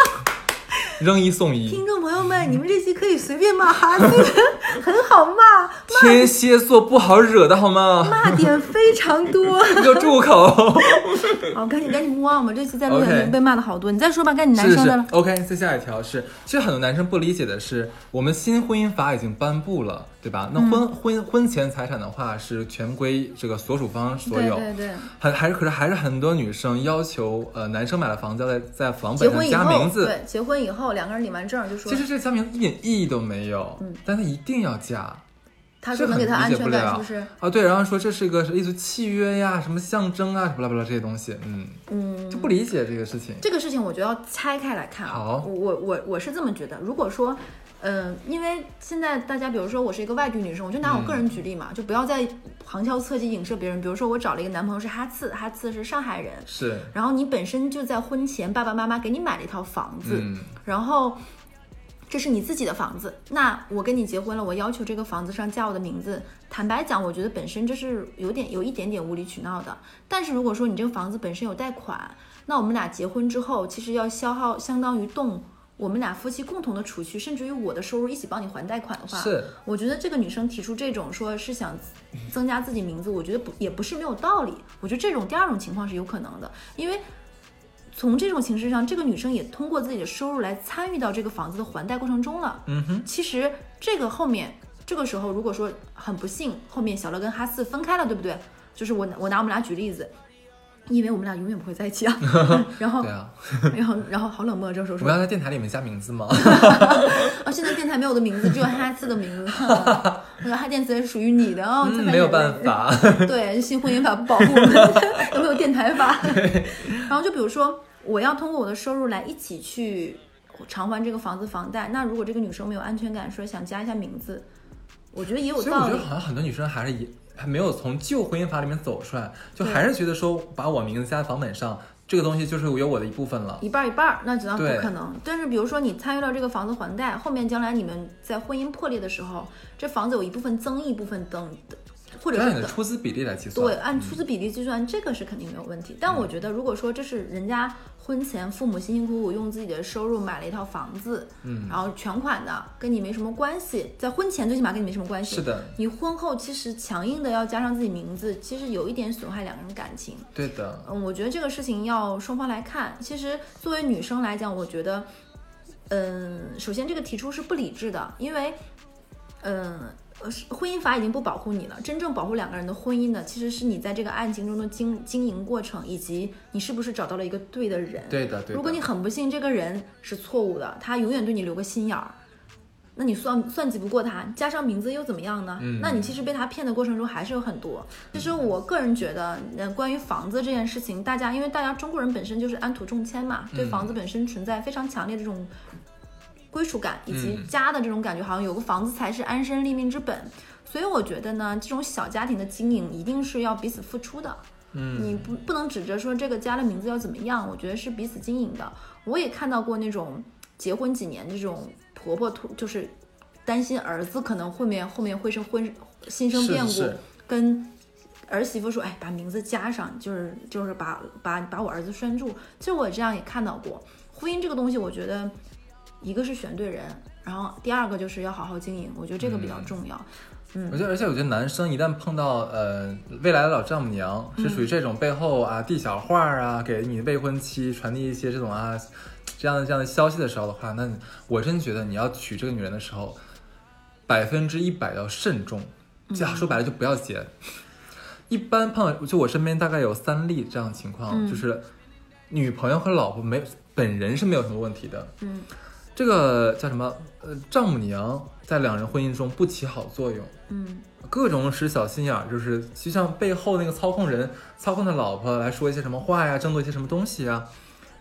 扔一送一。听众朋友们，你们这期可以随便骂哈斯，*laughs* 很好骂，天蝎座不好惹的好吗？骂点非常多。你给我住口！*laughs* 好，赶紧赶紧 move on 吧，这期在录 OK 里被骂了好多，你再说吧，该你男生的了。，OK。再下一条是，其实很多男生不理解的是，我们新婚姻法已经颁布了，对吧？那嗯婚、婚婚前财产的话是全归这个所属方所有。对对对，还还是可是还是很多女生要求，呃，男生买了房子要在在房结本上加名字。对，结婚以后两个人领完证就说其，实这个加名一点意义都没有，嗯但他一定要嫁。他说能给他安全感，是不是？啊，对，然后说这是一个类似契约呀、什么象征啊，巴拉巴拉这些东西，嗯，嗯，就不理解这个事情。这个事情我觉得要拆开来看啊。好我我我我是这么觉得，如果说。嗯，因为现在大家，比如说我是一个外地女生，我就拿我个人举例嘛，就不要再旁敲侧击影射别人。比如说我找了一个男朋友是哈次，哈次是上海人，是，然后你本身就在婚前爸爸妈妈给你买了一套房子，嗯，然后这是你自己的房子，那我跟你结婚了，我要求这个房子上加我的名字。坦白讲，我觉得本身这是有点有一点点无理取闹的。但是如果说你这个房子本身有贷款，那我们俩结婚之后，其实要消耗相当于动我们俩夫妻共同的储蓄，甚至于我的收入一起帮你还贷款的话，是，我觉得这个女生提出这种说是想增加自己名字，我觉得不也不是没有道理。我觉得这种第二种情况是有可能的，因为从这种形式上，这个女生也通过自己的收入来参与到这个房子的还贷过程中了。嗯哼，其实这个后面，这个时候如果说很不幸，后面小乐跟哈四分开了，对不对？就是我我拿我们俩举例子。因为我们俩永远不会在一起啊，*laughs* 然后对，啊，然后，然后好冷漠，这时候说我们要在电台里面加名字吗？啊，*laughs* 现在电台没有我的名字，只有哈次的名字。哼 *laughs* 我说哈电子也是属于你的哦，嗯，没有办。法。对，新婚姻法不保护我们，有没有电台法？然后就比如说，我要通过我的收入来一起去偿还这个房子房贷，那如果这个女生没有安全感，说想加一下名字，我觉得也有道理我觉得。好像很多女生还是也还没有从旧婚姻法里面走出来，就还是觉得说把我名字加在房本上，这个东西就是有我的一部分了。一半儿一半儿，那只能不可能。但是比如说你参与到这个房子还贷，后面将来你们在婚姻破裂的时候，这房子有一部分增，一部分等，或者是按你的出资比例来计算。对，按出资比例计算，这个是肯定没有问题。但我觉得，如果说这是人家婚前父母辛辛苦苦用自己的收入买了一套房子，嗯，然后全款的，跟你没什么关系，在婚前最起码跟你没什么关系。是的，你婚后其实强硬的要加上自己名字，其实有一点损害两个人感情。对的，嗯，我觉得这个事情要双方来看。其实作为女生来讲，我觉得，嗯，首先这个提出是不理智的，因为，嗯，婚姻法已经不保护你了。真正保护两个人的婚姻的，其实是你在这个案情中的经经营过程，以及你是不是找到了一个对的人。对的，对的。如果你很不幸这个人是错误的，他永远对你留个心眼儿，那你算算计不过他，加上名字又怎么样呢？嗯那你其实被他骗的过程中还是有很多。其实我个人觉得，呃，关于房子这件事情，大家因为大家中国人本身就是安土重迁嘛，对嗯房子本身存在非常强烈的这种归属感以及嗯家的这种感觉，好像有个房子才是安身立命之本。所以我觉得呢，这种小家庭的经营一定是要彼此付出的。嗯，你不不能指着说这个家的名字要怎么样，我觉得是彼此经营的。我也看到过那种结婚几年这种婆婆突就是担心儿子可能后面后面会是婚心生变故，是是跟儿媳妇说，哎，把名字加上，就是就是把把把我儿子拴住。其实我这样也看到过，婚姻这个东西，我觉得一个是选对人，然后第二个就是要好好经营，我觉得这个比较重要。嗯。我觉得，而且我觉得男生一旦碰到呃未来的老丈母娘，是属于这种背后啊递小话啊，给你未婚妻传递一些这种啊 *laughs* 这样的这样的消息的时候的话，那我真觉得你要娶这个女人的时候，百分之一百要慎重，这样说白了就不要结。一般碰到就我身边大概有三例这样的情况，嗯。就是女朋友和老婆没本人是没有什么问题的，嗯这个叫什么？呃，丈母娘在两人婚姻中不起好作用。嗯各种使小心眼儿，就是就像背后那个操控人、操控的老婆来说一些什么话呀，争夺一些什么东西啊，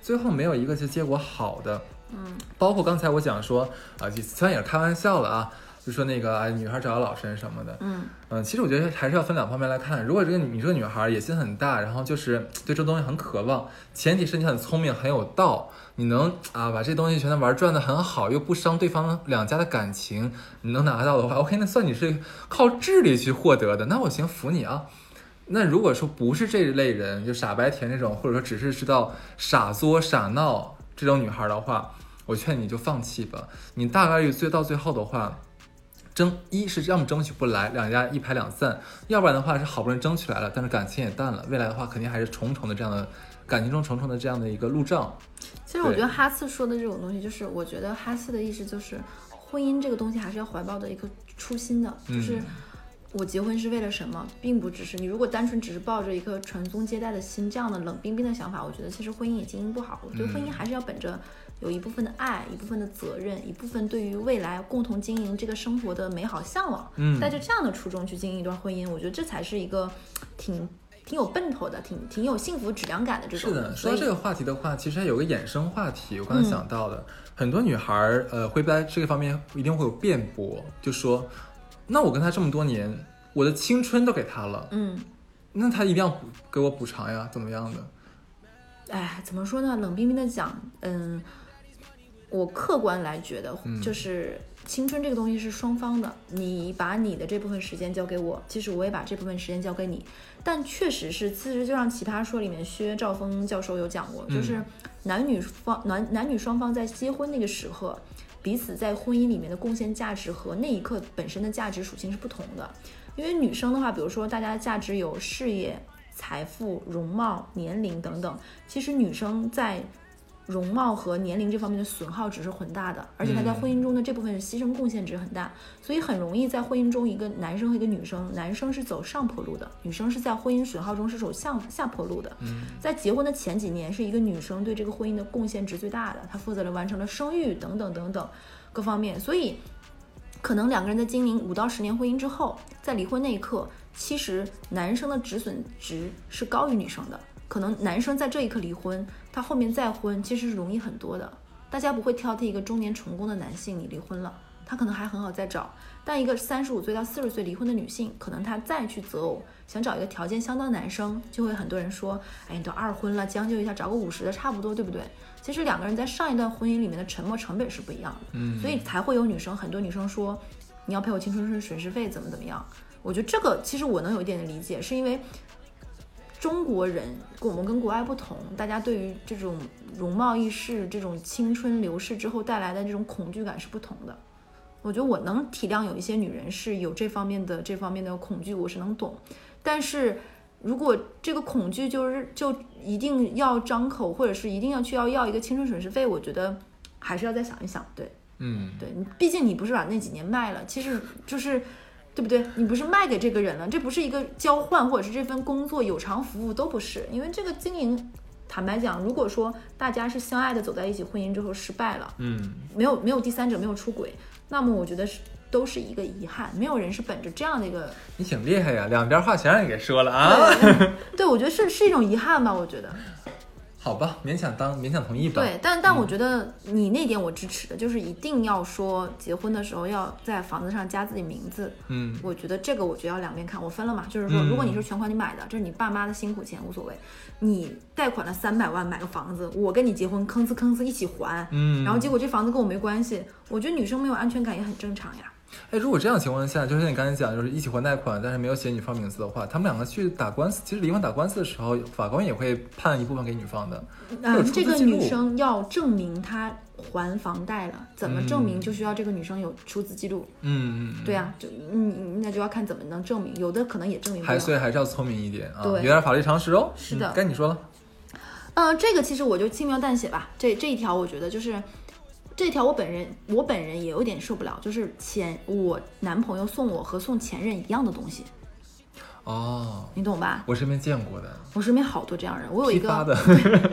最后没有一个是结果好的。嗯包括刚才我讲说啊，虽然也是开玩笑了啊，就说那个啊，女孩找个老实什么的，嗯嗯，其实我觉得还是要分两方面来看。如果这个你这个女孩野心很大，然后就是对这东西很渴望，前提是你很聪明很有道，你能啊把这东西全都玩转的很好，又不伤对方两家的感情，你能拿到的话，OK，那算你是靠智力去获得的，那我行服你啊。那如果说不是这一类人，就傻白甜这种，或者说只是知道傻作傻闹这种女孩的话，我劝你就放弃吧。你大概率最到最后的话，争一是要么争取不来，两家一拍两散；要不然的话是好不容易争取来了，但是感情也淡了，未来的话肯定还是重重的这样的感情中重重的这样的一个路障。其实我觉得哈次说的这种东西，就是我觉得哈次的意思就是，婚姻这个东西还是要怀抱的一颗初心的，就是嗯我结婚是为了什么，并不只是你如果单纯只是抱着一个传宗接代的心，这样的冷冰冰的想法，我觉得其实婚姻也经营不好。我觉得婚姻还是要本着有一部分的爱，一部分的责任，一部分对于未来共同经营这个生活的美好向往，嗯带着这样的初衷去经营一段婚姻，我觉得这才是一个挺挺有奔头的，挺挺有幸福质量感的这种。是的，说到这个话题的话，其实还有个衍生话题，我刚才嗯想到的，很多女孩儿呃会在这个方面一定会有辩驳，就说，那我跟他这么多年，我的青春都给他了，嗯。那他一定要补给我补偿呀，怎么样的？哎，怎么说呢？冷冰冰的讲，嗯，我客观来觉得，嗯就是青春这个东西是双方的。你把你的这部分时间交给我，其实我也把这部分时间交给你。但确实是，其实就像《奇葩说》里面薛兆丰教授有讲过，就是男女方男男女双方在结婚那个时刻，彼此在婚姻里面的贡献价值和那一刻本身的价值属性是不同的。因为女生的话，比如说大家的价值有事业、财富、容貌、年龄等等，其实女生在容貌和年龄这方面的损耗值是很大的，而且他在嗯婚姻中的这部分牺牲贡献值很大，所以很容易在婚姻中，一个男生和一个女生，男生是走上坡路的，女生是在婚姻损耗中是走下下坡路的。嗯在结婚的前几年，是一个女生对这个婚姻的贡献值最大的，她负责了完成了生育等等等等各方面，所以可能两个人在经营五到十年婚姻之后，在离婚那一刻，其实男生的止损值是高于女生的。可能男生在这一刻离婚，他后面再婚其实是容易很多的。大家不会挑剔一个中年成功的男性，你离婚了，他可能还很好再找。但一个三十五岁到四十岁离婚的女性，可能她再去择偶，想找一个条件相当男生，就会很多人说，哎，你都二婚了，将就一下，找个五十的差不多，对不对？其实两个人在上一段婚姻里面的沉默成本是不一样的。嗯，所以才会有女生，很多女生说你要赔我青春损失费，怎么怎么样？我觉得这个其实我能有一点点理解，是因为中国人跟我们跟国外不同，大家对于这种容貌易逝、这种青春流逝之后带来的这种恐惧感是不同的。我觉得我能体谅有一些女人是有这方面的这方面的恐惧，我是能懂，但是。如果这个恐惧就是就一定要张口，或者是一定要去要要一个青春损失费，我觉得还是要再想一想。对，嗯，对你，毕竟你不是把那几年卖了，其实就是，对不对？你不是卖给这个人了，这不是一个交换，或者是这份工作有偿服务都不是，因为这个经营，坦白讲，如果说大家是相爱的走在一起，婚姻之后失败了，嗯，没有没有第三者，没有出轨，那么我觉得是都是一个遗憾，没有人是本着这样的一个，你挺厉害呀，两边话全让你给说了啊。对，对我觉得是是一种遗憾吧，我觉得。好吧，勉强当勉强同意吧。对，但但我觉得你那点我支持的，就是一定要说结婚的时候要在房子上加自己名字。嗯，我觉得这个我觉得要两边看，我分了嘛，就是说，嗯如果你是全款你买的，这是你爸妈的辛苦钱无所谓，你贷款了三百万买个房子，我跟你结婚吭哧吭哧一起还，嗯，然后结果这房子跟我没关系，我觉得女生没有安全感也很正常呀。哎，如果这样情况下，就是像你刚才讲，就是一起还贷款，但是没有写女方名字的话，他们两个去打官司，其实离婚打官司的时候，法官也会判一部分给女方的。会有嗯，这个女生要证明她还房贷了，怎么证明嗯就需要这个女生有出资记录。嗯嗯，对啊，就嗯，那就要看怎么能证明，有的可能也证明不还了。所以还是要聪明一点啊，对有点法律常识哦。是的嗯该你说了。呃，这个其实我就轻描淡写吧。这这一条我觉得就是，这条我本人我本人也有点受不了，就是前我男朋友送我和送前任一样的东西。哦，你懂吧？我身边见过的，我身边好多这样人，我有一个的，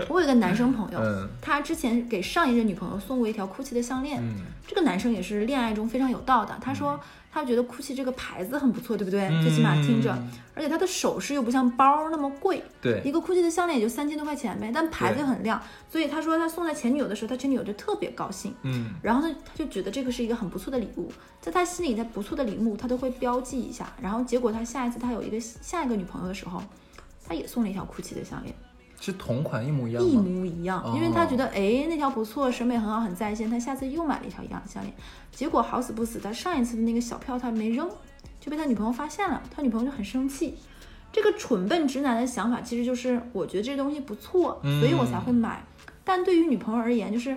我有一个男生朋友，*laughs* 嗯他之前给上一任女朋友送过一条 GUCCI 的项链。嗯这个男生也是恋爱中非常有道的，他说他觉得 GUCCI 这个牌子很不错，对不对？最起码听着，而且他的首饰又不像包那么贵，对一个 GUCCI 的项链也就三千多块钱呗，但牌子对很亮，所以他说他送在前女友的时候，他前女友就特别高兴。嗯，然后呢，他就觉得这个是一个很不错的礼物，在他心里，在不错的礼物他都会标记一下。然后结果他下一次他有一个下一个女朋友的时候，他也送了一条 GUCCI 的项链。是同款一模一样一？模一样，哦因为他觉得哎那条不错，审美很好，很在线，他下次又买了一条一样的项链，结果好死不死，他上一次的那个小票他没扔，就被他女朋友发现了，他女朋友就很生气。这个蠢笨直男的想法其实就是我觉得这东西不错，所以我才会买。但对于女朋友而言，就是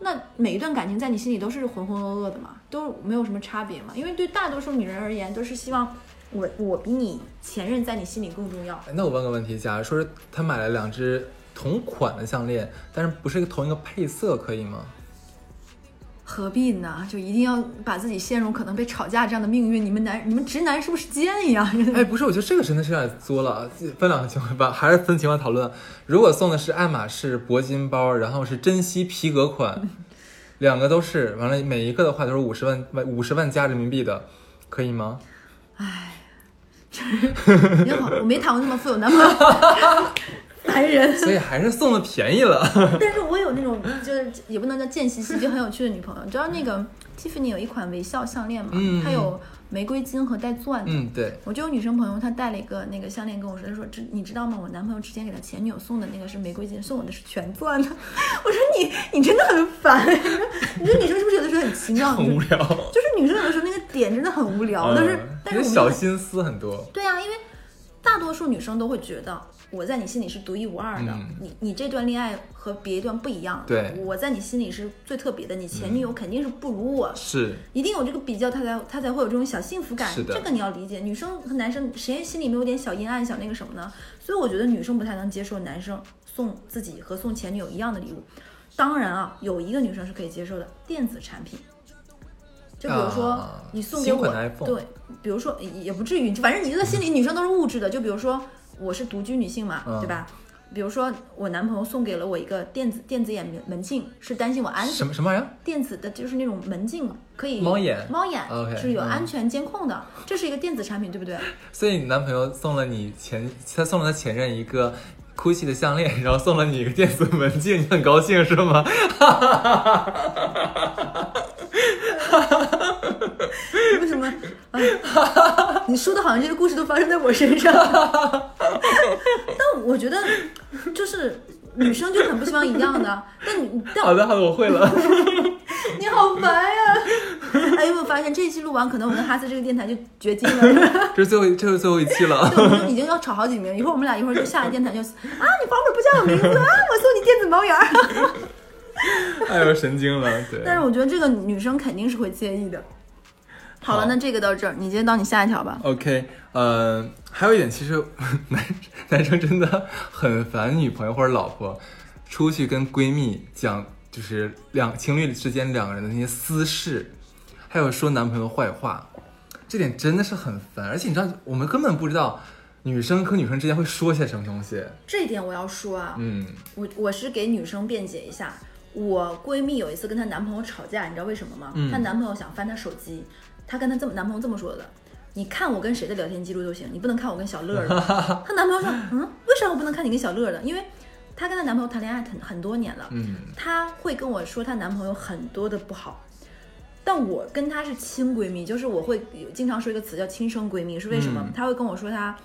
那每一段感情在你心里都是浑浑噩噩的嘛，都没有什么差别嘛。因为对大多数女人而言，都是希望我我比你前任在你心里更重要。哎那我问个问题，假如说是他买了两只同款的项链，但是不是同一个配色，可以吗？何必呢？就一定要把自己陷入可能被吵架这样的命运？你们男、你们直男是不是贱呀？哎，不是，我觉得这个真的是有点作了。分两个情况吧，还是分情况讨论。如果送的是爱马仕铂金包，然后是珍稀皮革款，两个都是，完了每一个的话都是五十万五十万加人民币的，可以吗？*laughs* 你好，我没谈过那么富有男朋友，烦人。所以还是送的便宜了。*laughs* 但是我有那种就是也不能叫贱兮兮，就很有趣的女朋友。你知道那个 Tiffany 有一款微笑项链嘛？嗯它有玫瑰金和带钻的。嗯，对，我就有女生朋友，她带了一个那个项链跟我说，她说知你知道吗？我男朋友之前给他前女友送的那个是玫瑰金，送我的是全钻的。*laughs* 我说你你真的很烦，你说你说女生是不是有的时候很奇妙？很无聊。就是女生有的时候那个点真的很无聊，但是嗯但是小心思很多。对啊，因为大多数女生都会觉得我在你心里是独一无二的，嗯你你这段恋爱和别一段不一样，对我在你心里是最特别的，你前女友肯定是不如我。是，一定有这个比较，他才他才会有这种小幸福感。是的这个你要理解，女生和男生谁心里没有点小阴暗、小那个什么呢？所以我觉得女生不太能接受男生送自己和送前女友一样的礼物。当然啊，有一个女生是可以接受的，电子产品。就比如说啊你送给我，对，比如说也也不至于，反正你就在心里，女生都是物质的。就比如说我是独居女性嘛，嗯对吧？比如说我男朋友送给了我一个电子电子眼门门镜，是担心我安全什么什么玩意儿？电子的，就是那种门镜，可以猫眼猫眼 OK，是有嗯安全监控的，这是一个电子产品，对不对？所以你男朋友送了你前，他送了他前任一个 GUCCI 的项链，然后送了你一个电子门禁，你很高兴是吗？哈哈哈为什么？啊、你说的好像这个故事都发生在我身上，*laughs* 但我觉得就是女生就很不希望一样的，但你但好的好的，我会了。*laughs* 你好烦呀！哎，有没有发现这一期录完，可能我们哈斯这个电台就绝经了？*laughs* 这是最后一，这是最后一期了。*laughs* 对，我们就已经要吵好几名，一会儿我们俩一会儿就下了电台就啊，你房本不叫我名字啊，我送你电子猫眼儿。*laughs* 哎呦，神经了，对。但是我觉得这个女生肯定是会介意的。好了，那这个到这儿，你接着到你下一条吧。OK，呃，还有一点，其实男男生真的很烦女朋友或者老婆出去跟闺蜜讲，就是两情侣之间两个人的那些私事，还有说男朋友坏话，这点真的是很烦。而且你知道，我们根本不知道女生和女生之间会说些什么东西。这一点我要说啊，嗯，我我是给女生辩解一下。我闺蜜有一次跟她男朋友吵架，你知道为什么吗？嗯她男朋友想翻她手机，她跟她这么男朋友这么说的：“你看我跟谁的聊天记录都行，你不能看我跟小乐的。*laughs* ”她男朋友说：“嗯，为啥我不能看你跟小乐的？因为她跟她男朋友谈恋爱很很多年了，嗯，她会跟我说她男朋友很多的不好，但我跟她是亲闺蜜，就是我会经常说一个词叫亲生闺蜜，是为什么？嗯她会跟我说她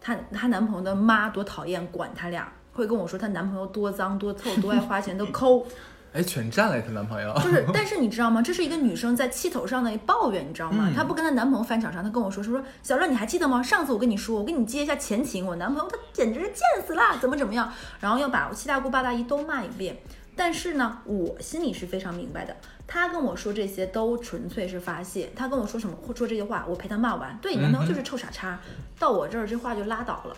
她她男朋友的妈多讨厌管他俩，会跟我说她男朋友多脏多臭多爱花钱都抠，*laughs* 哎，全占了她男朋友。就是但是你知道吗？这是一个女生在气头上的抱怨，你知道吗？嗯她不跟她男朋友翻场上，她跟我说说说小乐你还记得吗？上次我跟你说，我跟你接一下前情，我男朋友他简直是贱死了，怎么怎么样，然后要把我七大姑八大姨都骂一遍。但是呢，我心里是非常明白的。他跟我说这些都纯粹是发泄。他跟我说什么或说这些话，我陪他骂完，对你男朋友就是臭傻叉。到我这儿这话就拉倒了，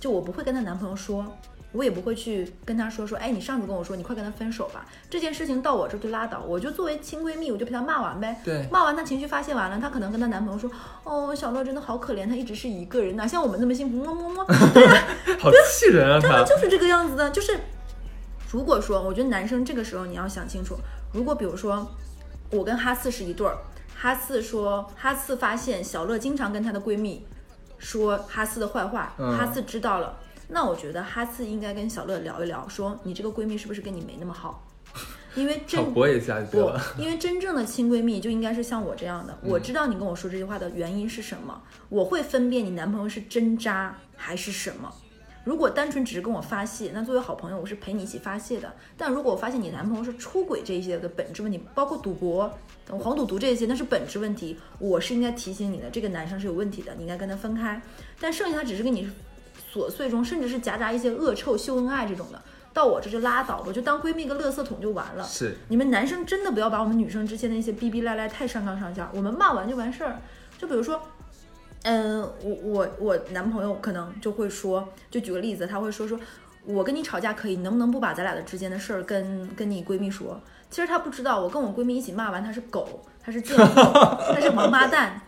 就我不会跟她男朋友说，我也不会去跟他说说，哎，你上次跟我说你快跟他分手吧，这件事情到我这儿就拉倒，我就作为亲闺蜜，我就陪她骂完呗。对，骂完她情绪发泄完了，她可能跟她男朋友说，哦，小乐真的好可怜，她一直是一个人，哪像我们那么幸福，么么么。*laughs* 好气人啊他。真的就是这个样子的，就是如果说，我觉得男生这个时候你要想清楚，如果比如说我跟哈次是一对儿，哈次说哈次发现小乐经常跟她的闺蜜说哈次的坏话，嗯哈次知道了，那我觉得哈次应该跟小乐聊一聊，说你这个闺蜜是不是跟你没那么好？*laughs* 因为真挑拨一下就对不了。，因为真正的亲闺蜜就应该是像我这样的，嗯我知道你跟我说这句话的原因是什么，我会分辨你男朋友是真渣还是什么。如果单纯只是跟我发泄，那作为好朋友，我是陪你一起发泄的。但如果我发现你男朋友是出轨这一些的本质问题，包括赌博、黄赌毒这些，那是本质问题，我是应该提醒你的，这个男生是有问题的，你应该跟他分开。但剩下他只是跟你琐碎中，甚至是夹杂一些恶臭、秀恩爱这种的，到我这就拉倒，我就当闺蜜个垃圾桶就完了。是，你们男生真的不要把我们女生之间的一些逼逼赖赖太上纲上线，我们骂完就完事儿。就比如说，嗯，我我我男朋友可能就会说，就举个例子，他会说说，我跟你吵架可以，你能不能不把咱俩的之间的事儿跟跟你闺蜜说？其实他不知道，我跟我闺蜜一起骂完他是狗，他是贱货，他是王八蛋，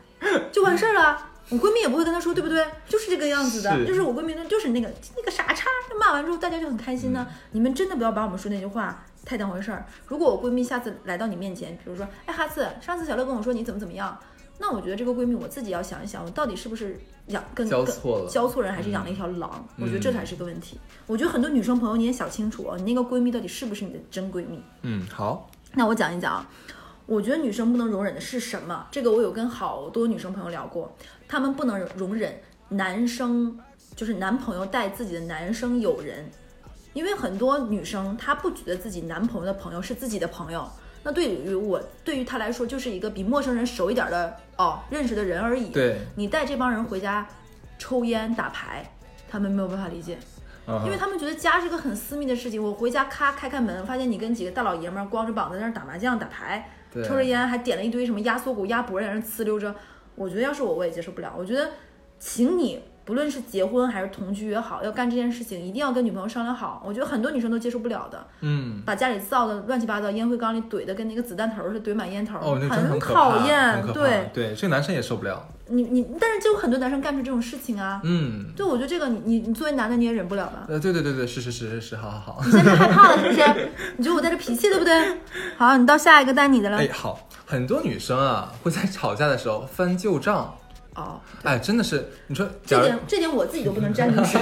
就完事儿了。我闺蜜也不会跟他说，对不对？就是这个样子的，是就是我闺蜜那就是那个那个傻叉。骂完之后大家就很开心呢。你们真的不要把我们说那句话太当回事儿。如果我闺蜜下次来到你面前，比如说，哎，哈次，上次小乐跟我说你怎么怎么样，那我觉得这个闺蜜我自己要想一想，我到底是不是养跟跟交错了交错人，还是养了一条狼？我觉得这嗯才是个问题。我觉得很多女生朋友你也想清楚哦，你那个闺蜜到底是不是你的真闺蜜？嗯，好，那我讲一讲啊，我觉得女生不能容忍的是什么？这个我有跟好多女生朋友聊过，她们不能容忍男生就是男朋友带自己的男生友人，因为很多女生她不觉得自己男朋友的朋友是自己的朋友。那对于我，对于他来说，就是一个比陌生人熟一点的哦认识的人而已。对，你带这帮人回家抽烟打牌，他们没有办法理解。嗯因为他们觉得家是个很私密的事情。我回家咔开开门，发现你跟几个大老爷们儿光着膀子在那儿打麻将、打牌，抽着烟，还点了一堆什么压缩骨、鸭脖在那儿呲溜着。我觉得要是我，我也接受不了。我觉得，请你不论是结婚还是同居也好，要干这件事情，一定要跟女朋友商量好。我觉得很多女生都接受不了的，嗯，把家里造的乱七八糟，烟灰缸里怼的跟那个子弹头似的，怼满烟头，哦，那真的很讨厌。对对，这个男生也受不了。你，你，但是就有很多男生干出这种事情啊。嗯，对，我觉得这个你你你作为男的你也忍不了吧？呃，对对对对，是是是是是，好好好。你现在害怕了是不是？你觉得我带着脾气对不对？好，你到下一个带你的了。哎，好，很多女生啊会在吵架的时候翻旧账。哦，哎，真的是，你说，这点这点我自己都不能沾进去。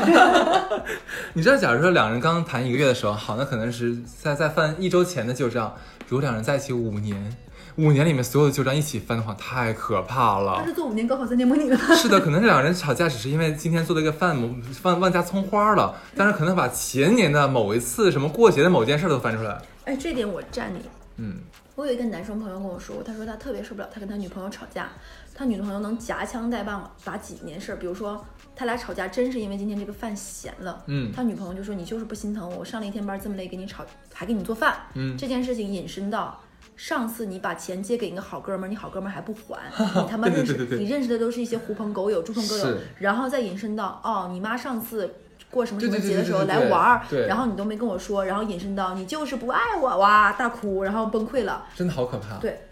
*laughs* 你知道，假如说两人刚刚谈一个月的时候，好，那可能是在在翻一周前的旧账。如果两人在一起五年，五年里面所有的旧账一起翻的话，太可怕了他。是做五年高考三年模拟的。是的，可能这两人吵架只是因为今天做了一个饭饭忘加葱花了，但是可能把前年的某一次什么过节的某件事都翻出来。哎，这点我站你。嗯，我有一个男生朋友跟我说，他说他特别受不了他跟他女朋友吵架，他女朋友能夹枪带棒把几件事儿，比如说他俩吵架真是因为今天这个饭咸了，嗯他女朋友就说你就是不心疼我，我上了一天班这么累给你吵，还给你做饭，嗯这件事情引申到。上次你把钱借给一个好哥们儿，你好哥们儿还不还，*laughs* 你他妈认识你认识的都是一些狐朋狗友、猪朋狗友，然后再引申到哦，你妈上次过什么什么节的时候来玩儿，然后你都没跟我说，然后引申到你就是不爱我，哇大哭，然后崩溃了。真的好可怕。对，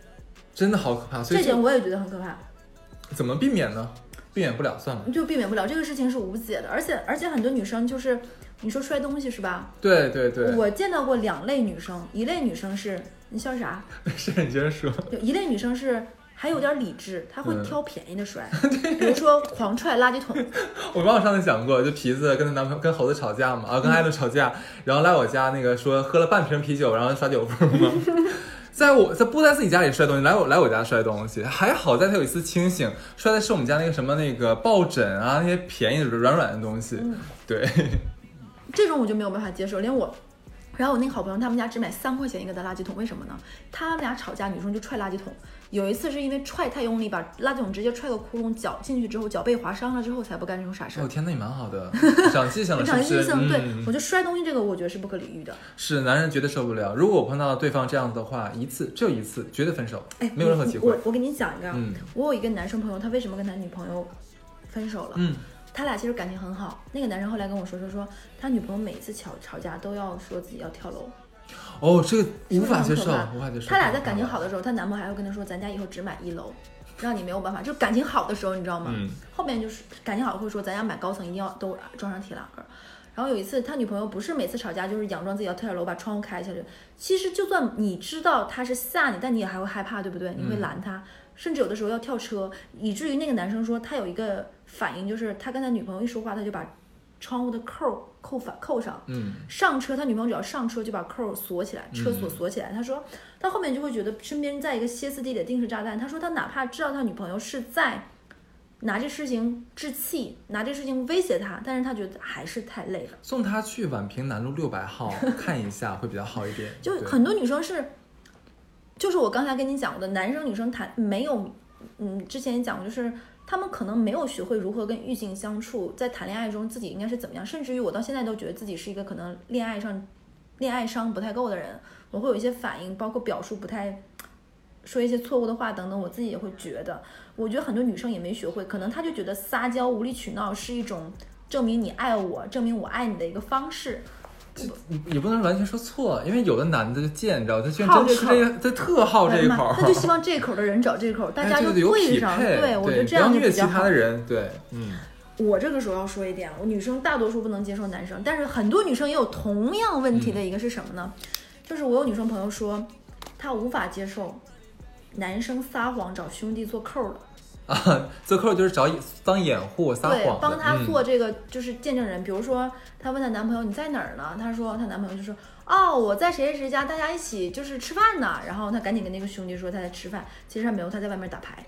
真的好可怕。所以这点我也觉得很可怕，怎么避免呢？避免不了，算了。就避免不了这个事情是无解的，而且而且很多女生就是你说摔东西是吧？对对对，我见到过两类女生，一类女生是你笑啥？*laughs* 没事你接着说。有一类女生是还有点理智，她会嗯挑便宜的摔，*laughs* 比如说狂踹垃圾桶，*laughs* 我忘了上次讲过，就皮子跟她男朋友跟猴子吵架嘛，啊，跟艾伦吵架，然后来我家那个说喝了半瓶啤酒，然后耍酒疯嘛。在我在不在自己家里摔东西，来我来我家摔东西，还好在他有一次清醒，摔的是我们家那个什么那个抱枕啊，那些便宜的软软的东西。嗯对，*laughs* 这种我就没有办法接受，连我。然后我那个好朋友他们家只买三块钱一个的垃圾桶，为什么呢？他们俩吵架，女生就踹垃圾桶。有一次是因为踹太用力，把垃圾桶直接踹个窟窿，脚进去之后脚被划伤了之后才不干这种傻事儿哦。天，那你蛮好的，长记性了非是不是？常印象，对嗯我觉得摔东西这个，我觉得是不可理喻的。是男人绝对受不了。如果我碰到对方这样子的话，一次只有一次，绝对分手，哎，没有任何机会我。我给你讲一个我有一个男生朋友，他为什么跟他女朋友分手了？嗯他俩其实感情很好。那个男生后来跟我说说说，他女朋友每次吵吵架都要说自己要跳楼，哦，这个无法接受无法接受。他俩在感情好的时候，她男朋友还会跟她说，咱家以后只买一楼，让你没有办法。就感情好的时候，你知道吗？嗯后面就是感情好会说，咱家买高层一定要都装上铁栏杆儿。然后有一次，他女朋友不是每次吵架就是佯装自己要跳下楼把窗户开下去。其实就算你知道他是吓你，但你也还会害怕，对不对？你会拦他，甚至有的时候要跳车，以至于那个男生说他有一个反应，就是他跟他女朋友一说话，他就把窗户的扣儿扣反扣上。嗯，上车，他女朋友只要上车就把扣锁起来，车锁锁起来。他说，他后面就会觉得身边在一个歇斯底里的定时炸弹。他说他哪怕知道他女朋友是在拿这事情置气，拿这事情威胁他，但是他觉得还是太累了。送他去宛平南路六百号看一下会比较好一点。就很多女生是，就是我刚才跟你讲过的，男生女生谈没有，嗯，之前也讲过，就是他们可能没有学会如何跟异性相处，在谈恋爱中自己应该是怎么样，甚至于我到现在都觉得自己是一个可能恋爱上恋爱商不太够的人，我会有一些反应，包括表述不太。说一些错误的话等等，我自己也会觉得，我觉得很多女生也没学会，可能她就觉得撒娇无理取闹是一种证明你爱我、证明我爱你的一个方式。也不能完全说错，因为有的男的就贱，你知道，他居然真吃这个，他特好这一口，他就希望 *laughs* 这口的人找这口，大家就哎对上。配，对，我觉得这不要虐其样就比较好他的。人，对，嗯，我这个时候要说一点，我女生大多数不能接受男生，但是很多女生也有同样问题的一个是什么呢？就是我有女生朋友说，她无法接受男生撒谎找兄弟做扣的，啊，*laughs* 做扣就是找当掩护撒对谎，帮她嗯做这个就是见证人。比如说，她问她男朋友你在哪儿呢？她说她男朋友就说哦我在谁谁谁家，大家一起就是吃饭呢。然后她赶紧跟那个兄弟说她在吃饭，其实他没有，他在外面打牌。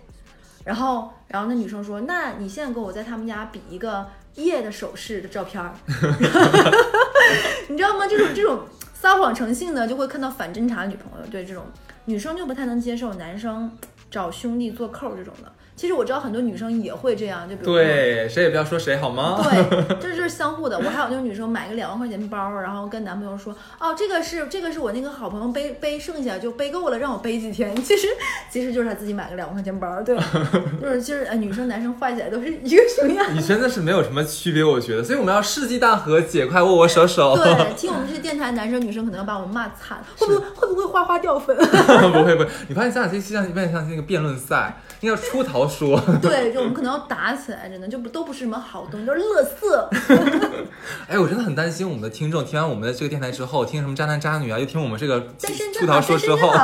然后，然后那女生说：“那你现在给我在他们家比一个夜的手势的照片儿，*laughs* 你知道吗？这种这种撒谎成性的，就会看到反侦查女朋友。对这种女生就不太能接受男生找兄弟做扣儿这种的。其实我知道很多女生也会这样，就比如说对，谁也不要说谁好吗？对，这是相互的。我还有那种女生买个两万块钱包，然后跟男朋友说，哦，这个是这个是我那个好朋友背背剩下就背够了，让我背几天。其实其实就是他自己买个两万块钱包，对吧，*laughs* 就是其实呃女生男生坏起来都是一个熊样。你真的是没有什么区别，我觉得，所以我们要世纪大和解，快握握手手。对，听我们这些电台，男生女生可能要把我们骂惨，会不会会不会花花掉粉？*laughs* 不会不会，你发现咱俩这期像有点像那个辩论赛，应该要出逃说。*laughs* 对，就我们可能要打起来，真的就不都不是什么好东西，都是垃圾。*laughs* 哎，我真的很担心我们的听众听完我们的这个电台之后，听什么渣男渣女啊，又听我们这个出，逃说之后。*laughs*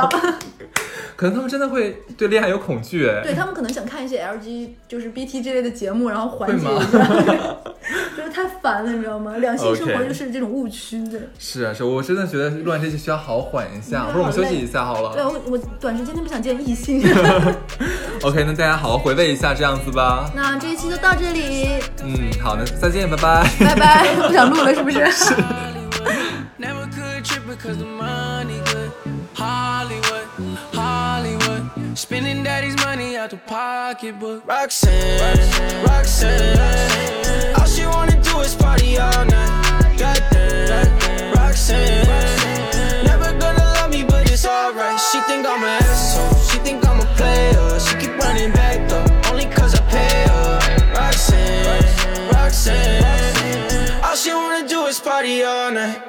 可能他们真的会对恋爱有恐惧。哎，对他们可能想看一些 LG 就是 BT 之类的节目，然后缓解一下，就是太烦了，你知道吗？两性生活就是这种误区的。是啊是，我真的觉得录完这期需要好好缓一下，嗯或者我们休息一下好了对。我，我短时间内不想见异性。*laughs* OK，那大家好好回味一下这样子吧。*laughs* 那这一期就到这里，嗯，好，那再见，拜拜。拜拜。不想录了是不是？*laughs* out the pocketbook. Roxanne, Roxanne, Roxanne. All she wanna do is party all night. Goddamn, Roxanne. Roxanne. Never gonna love me, but it's alright. She think I'm an asshole. She think I'm a player. She keep running back though, only I pay her. Roxanne, Roxanne. All she wanna do is party all night.